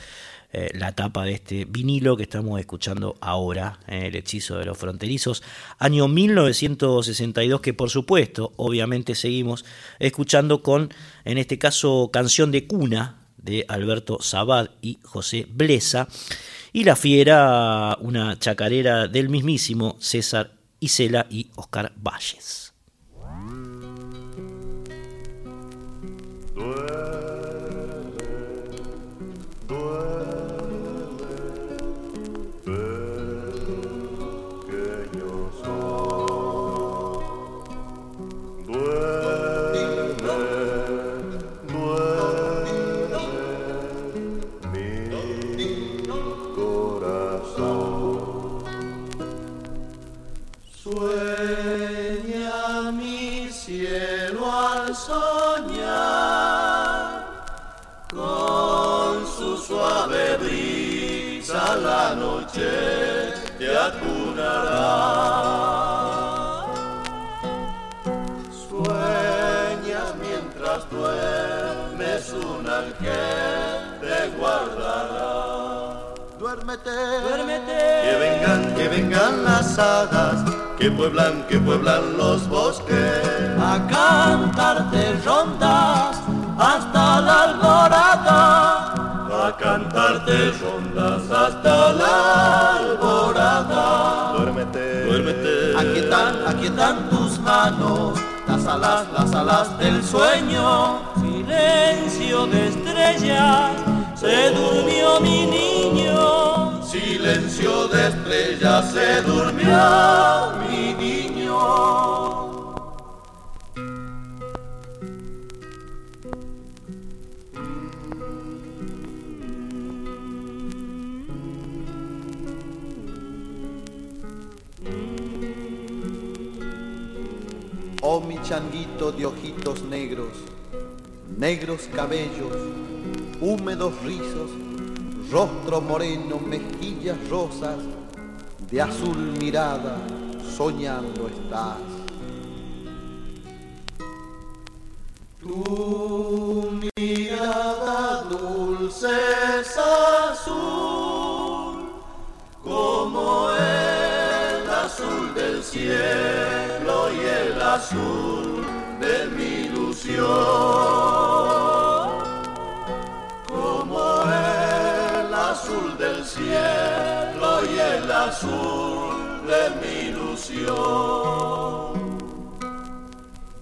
eh, la tapa de este vinilo que estamos escuchando ahora, el hechizo de los fronterizos, año 1962, que por supuesto, obviamente seguimos escuchando con, en este caso, canción de cuna de Alberto Sabad y José Blesa y La Fiera, una chacarera del mismísimo César Isela y Oscar Valles. Te acunará. Sueñas mientras duermes un ángel te guardará. Duérmete, duérmete. Que vengan, que vengan las hadas que pueblan, que pueblan los bosques. A cantarte rondas hasta la alborada a cantarte rondas hasta la alborada. Duérmete, duérmete. Aquí están, aquí están tus manos, las alas, las alas del sueño. Silencio de estrellas, se durmió mi niño. Silencio de estrellas, se durmió mi niño. Oh mi changuito de ojitos negros, negros cabellos, húmedos rizos, rostro moreno, mejillas rosas, de azul mirada, soñando estás. Tu mirada dulce es azul, como el azul del cielo azul de mi ilusión, como el azul del cielo y el azul de mi ilusión.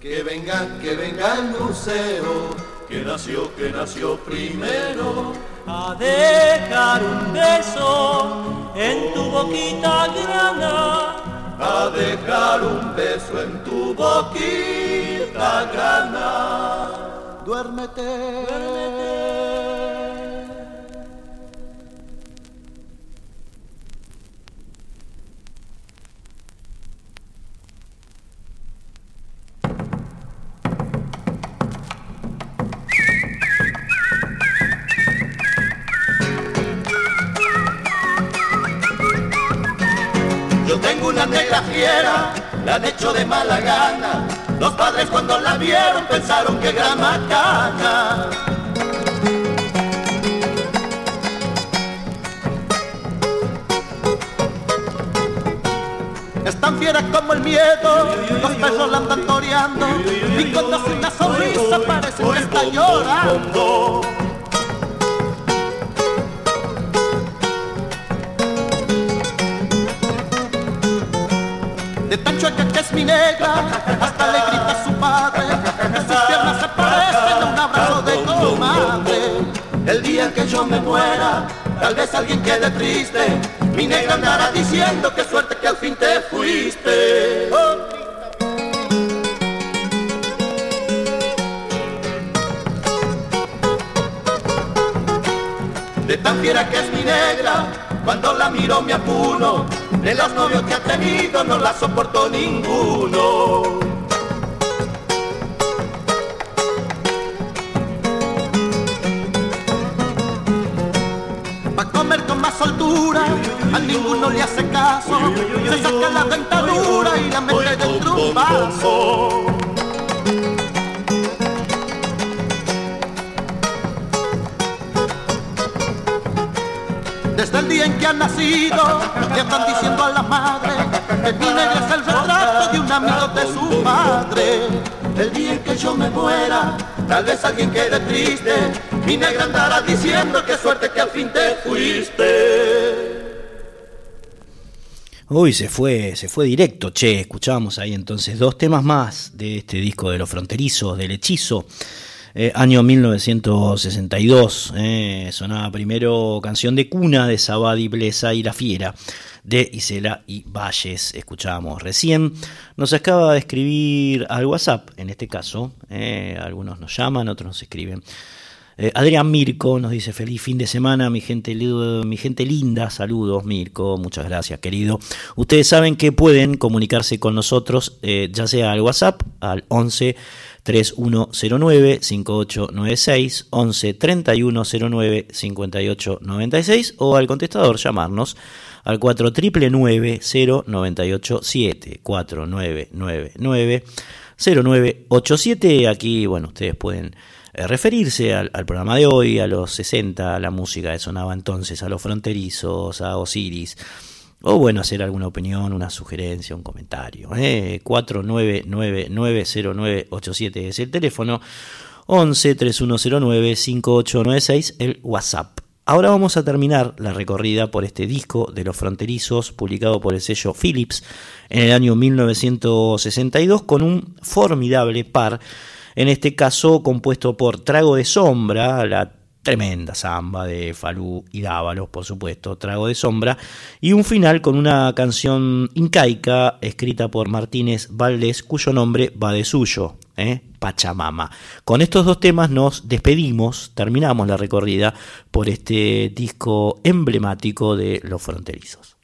Que venga, que venga el museo, que nació, que nació primero, a dejar un beso en tu boquita grana a dejar un beso en tu boquita grana. Duérmete, duérmete. De mala gana. Los padres cuando la vieron pensaron que gran macana. Es tan fiera como el miedo, los perros la andan toreando y cuando hace una sonrisa parece que está llorando. Que yo me muera, tal vez alguien quede triste, mi negra andará diciendo que suerte que al fin te fuiste. De tan fiera que es mi negra, cuando la miro me apuno, de los novios que ha tenido no la soportó ninguno. Ninguno le hace caso, se saca la dentadura y la mete dentro un vaso. Desde el día en que ha nacido, le están diciendo a la madre que mi negra es el retrato de un amigo de su madre. El día en que yo me muera, tal vez alguien quede triste, mi negra andará diciendo que suerte que al fin te fuiste. Uy, se fue, se fue directo, che, escuchábamos ahí entonces dos temas más de este disco de los fronterizos, del hechizo. Eh, año 1962, eh, sonaba primero canción de cuna de Sabadi Blesa y La Fiera de Isela y Valles, escuchábamos recién. Nos acaba de escribir al WhatsApp, en este caso, eh, algunos nos llaman, otros nos escriben. Eh, Adrián Mirko nos dice feliz fin de semana, mi gente, mi gente linda, saludos Mirko, muchas gracias querido. Ustedes saben que pueden comunicarse con nosotros, eh, ya sea al WhatsApp, al 11 3109-5896, 11 3109 5896 o al contestador llamarnos al 4999-0987, 4999-0987. Aquí, bueno, ustedes pueden referirse al, programa de hoy, a los 60, a la música que sonaba entonces, a los fronterizos, a Osiris. O bueno, hacer alguna opinión, una sugerencia, un comentario. ¿eh? 49990987 es el teléfono. 11 3109 5896 el WhatsApp. Ahora vamos a terminar la recorrida por este disco de los fronterizos publicado por el sello Philips en el año 1962 con un formidable par, en este caso compuesto por Trago de Sombra, la tremenda samba de Falú y Dávalos, por supuesto, Trago de Sombra, y un final con una canción incaica escrita por Martínez Valdés, cuyo nombre va de suyo, ¿eh? Pachamama. Con estos dos temas nos despedimos, terminamos la recorrida por este disco emblemático de Los Fronterizos.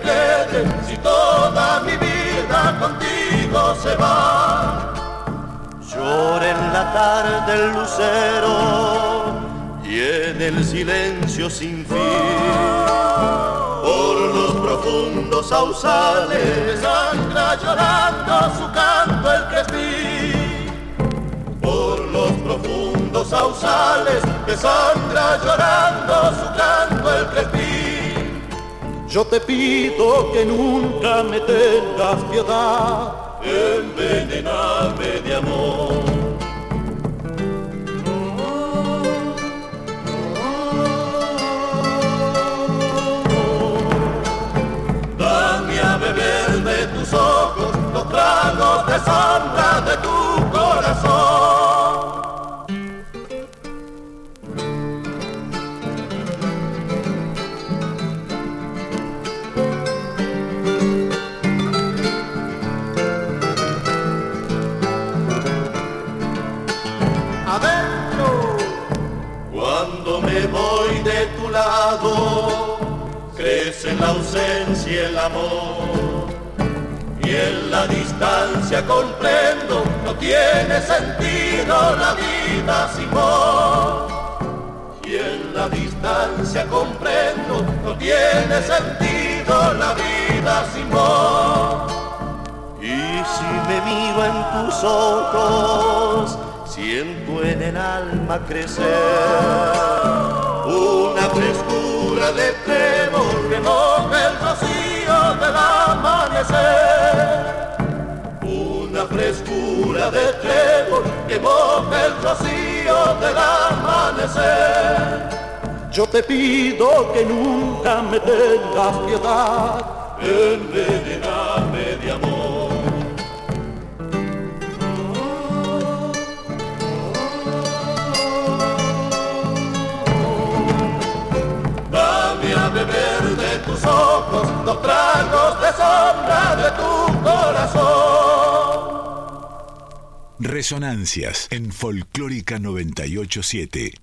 Quede si toda mi vida contigo se va. Llora en la tarde el lucero y en el silencio sin fin. Por los profundos sausales sangra llorando su canto el crespí por los profundos sausales que sangra llorando su canto el crespí yo te pido que nunca me tengas piedad envenename de amor tus ojos, los tragos de sombra de tu corazón. Adentro, cuando me voy de tu lado, y el amor. Y en la distancia comprendo, no tiene sentido la vida sin vos. Y en la distancia comprendo, no tiene sentido la vida sin vos. Y si me miro en tus ojos, siento en el alma crecer una frescura de trébol que moja el rocío del amanecer. Una frescura de trébol que moja el rocío del amanecer. Yo te pido que nunca me tengas piedad, envenename ojos los tragos de sombra de tu corazón. Resonancias en Folclórica 987.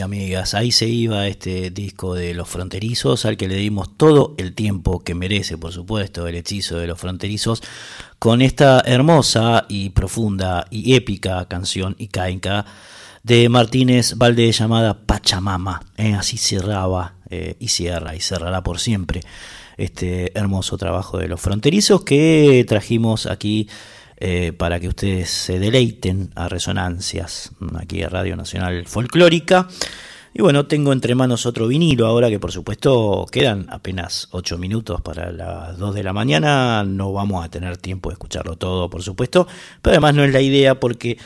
Amigas, ahí se iba este disco de Los Fronterizos, al que le dimos todo el tiempo que merece, por supuesto, el hechizo de los fronterizos, con esta hermosa y profunda y épica canción icaica de Martínez Valdés llamada Pachamama. ¿eh? Así cerraba eh, y cierra y cerrará por siempre este hermoso trabajo de los fronterizos que trajimos aquí eh, para que ustedes se deleiten a resonancias aquí a Radio Nacional Folclórica. Y bueno, tengo entre manos otro vinilo ahora que por supuesto quedan apenas 8 minutos para las 2 de la mañana. No vamos a tener tiempo de escucharlo todo, por supuesto, pero además no es la idea porque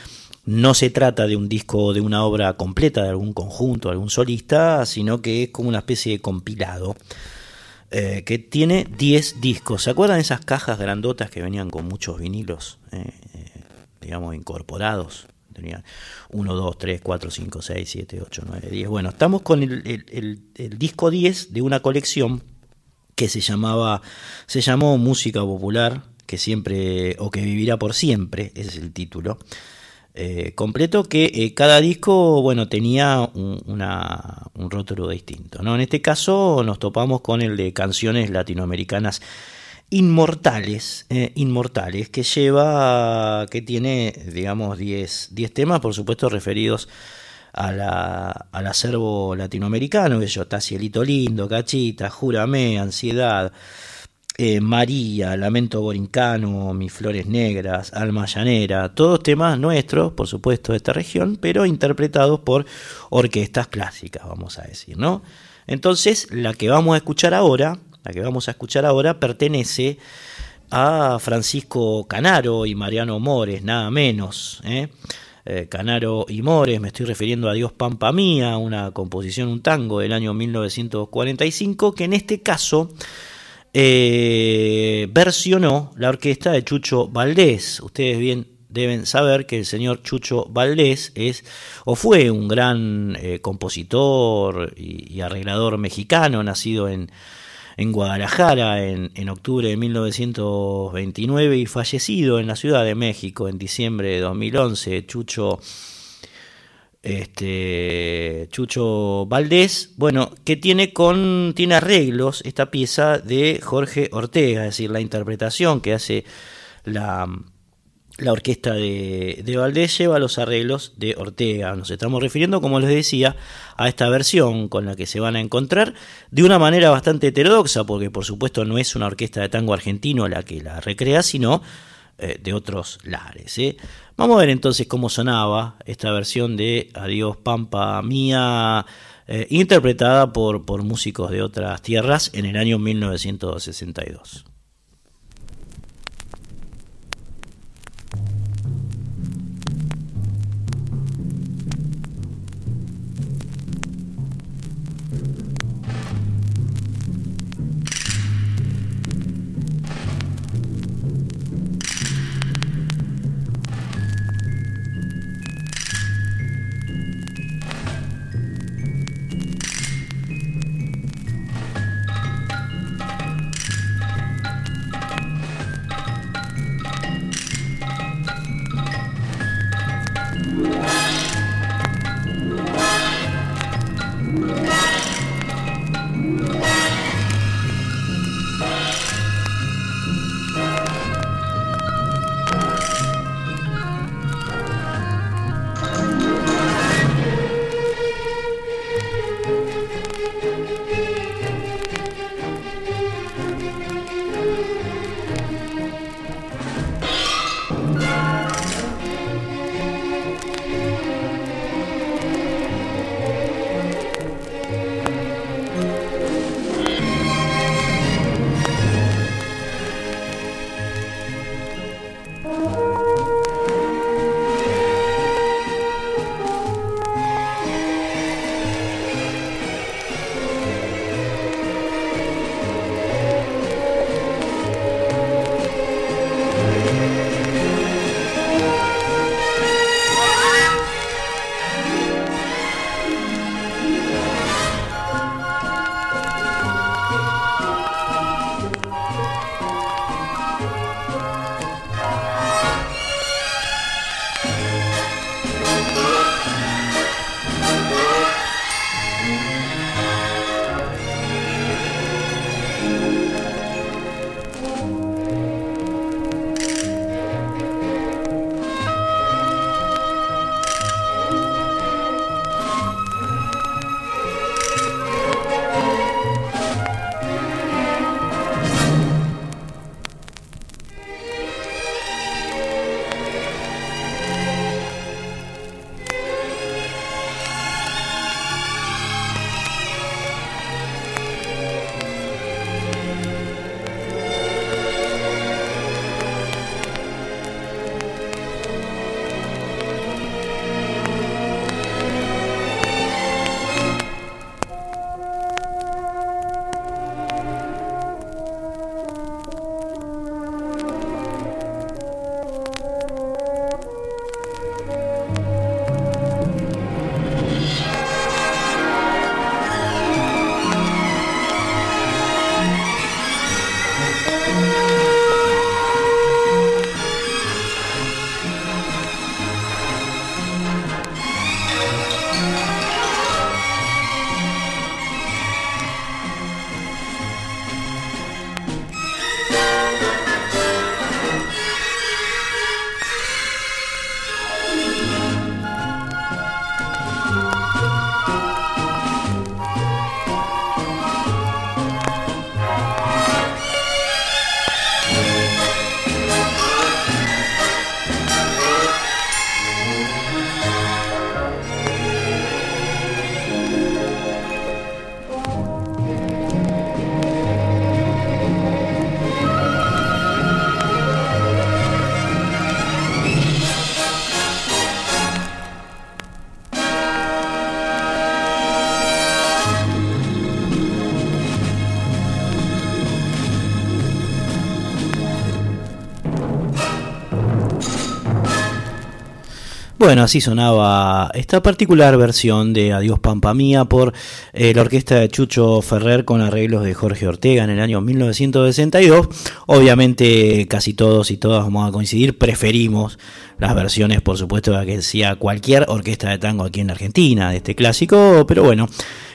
no se trata de un disco, de una obra completa, de algún conjunto, de algún solista, sino que es como una especie de compilado eh, que tiene 10 discos. ¿Se acuerdan de esas cajas grandotas que venían con muchos vinilos, eh, eh, digamos, incorporados? Tenían 1, 2, 3, 4, 5, 6, 7, 8, 9, 10. Bueno, estamos con el, el- el- el disco 10 de una colección que se llamaba, se llamó Música Popular, que siempre, o que vivirá por siempre, ese es el título. Eh, completo que eh, cada disco bueno tenía un, una, un rótulo distinto ¿no? en este caso nos topamos con el de canciones latinoamericanas inmortales eh, inmortales que lleva que tiene digamos 10 temas por supuesto referidos a la, al acervo latinoamericano que yo Cielito Lindo Cachita Jurame Ansiedad eh, María, Lamento Borincano, Mis Flores Negras, Alma Llanera, todos temas nuestros, por supuesto, de esta región, pero interpretados por orquestas clásicas, vamos a decir, ¿no? Entonces, la que vamos a escuchar ahora, la que vamos a escuchar ahora pertenece a Francisco Canaro y Mariano Mores, nada menos, ¿eh? Eh, Canaro y Mores, me estoy refiriendo a Dios Pampa Mía, una composición, un tango del año 1945, que en este caso eh, versionó la orquesta de Chucho Valdés. Ustedes bien deben saber que el señor Chucho Valdés es o fue un gran eh, compositor y, arreglador mexicano, nacido en, en Guadalajara en, en, octubre de 1929 y fallecido en la Ciudad de México en diciembre de 2011. Chucho este Chucho Valdés, bueno, que tiene con tiene arreglos esta pieza de Jorge Ortega, es decir, la interpretación que hace la, la orquesta de, de, Valdés lleva los arreglos de Ortega. Nos estamos refiriendo, como les decía, a esta versión con la que se van a encontrar de una manera bastante heterodoxa, porque por supuesto no es una orquesta de tango argentino la que la recrea, sino eh, de otros lares. Vamos a ver entonces cómo sonaba esta versión de Adiós Pampa Mía, eh, interpretada por, por músicos de otras tierras en el año 1962. Bueno, así sonaba esta particular versión de Adiós Pampa Mía por eh, la orquesta de Chucho Ferrer con arreglos de Jorge Ortega en el año 1962. Obviamente casi todos y todas vamos a coincidir, preferimos las versiones, por supuesto, de que sea cualquier orquesta de tango aquí en Argentina, de este clásico, pero bueno,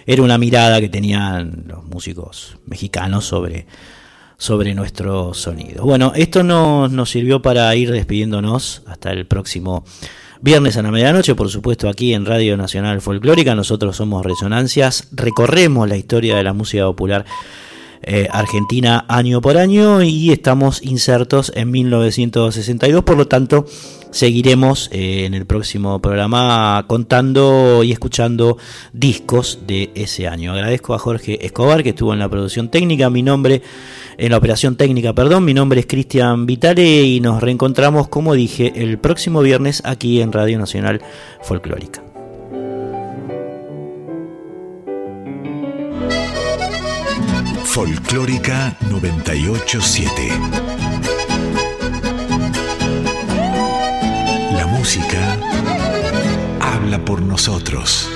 era una mirada que tenían los músicos mexicanos sobre sobre nuestro sonido. Bueno, esto nos, nos sirvió para ir despidiéndonos hasta el próximo Viernes a la medianoche, por supuesto, aquí en Radio Nacional Folclórica. Nosotros somos Resonancias, recorremos la historia de la música popular eh, argentina año por año y estamos insertos en 1962, por lo tanto seguiremos eh, en el próximo programa contando y escuchando discos de ese año. Agradezco a Jorge Escobar que estuvo en la producción técnica, mi nombre en la operación técnica, perdón, mi nombre es Cristian Vitale y nos reencontramos, como dije, el próximo viernes aquí en Radio Nacional Folclórica. Folclórica 987. La música habla por nosotros.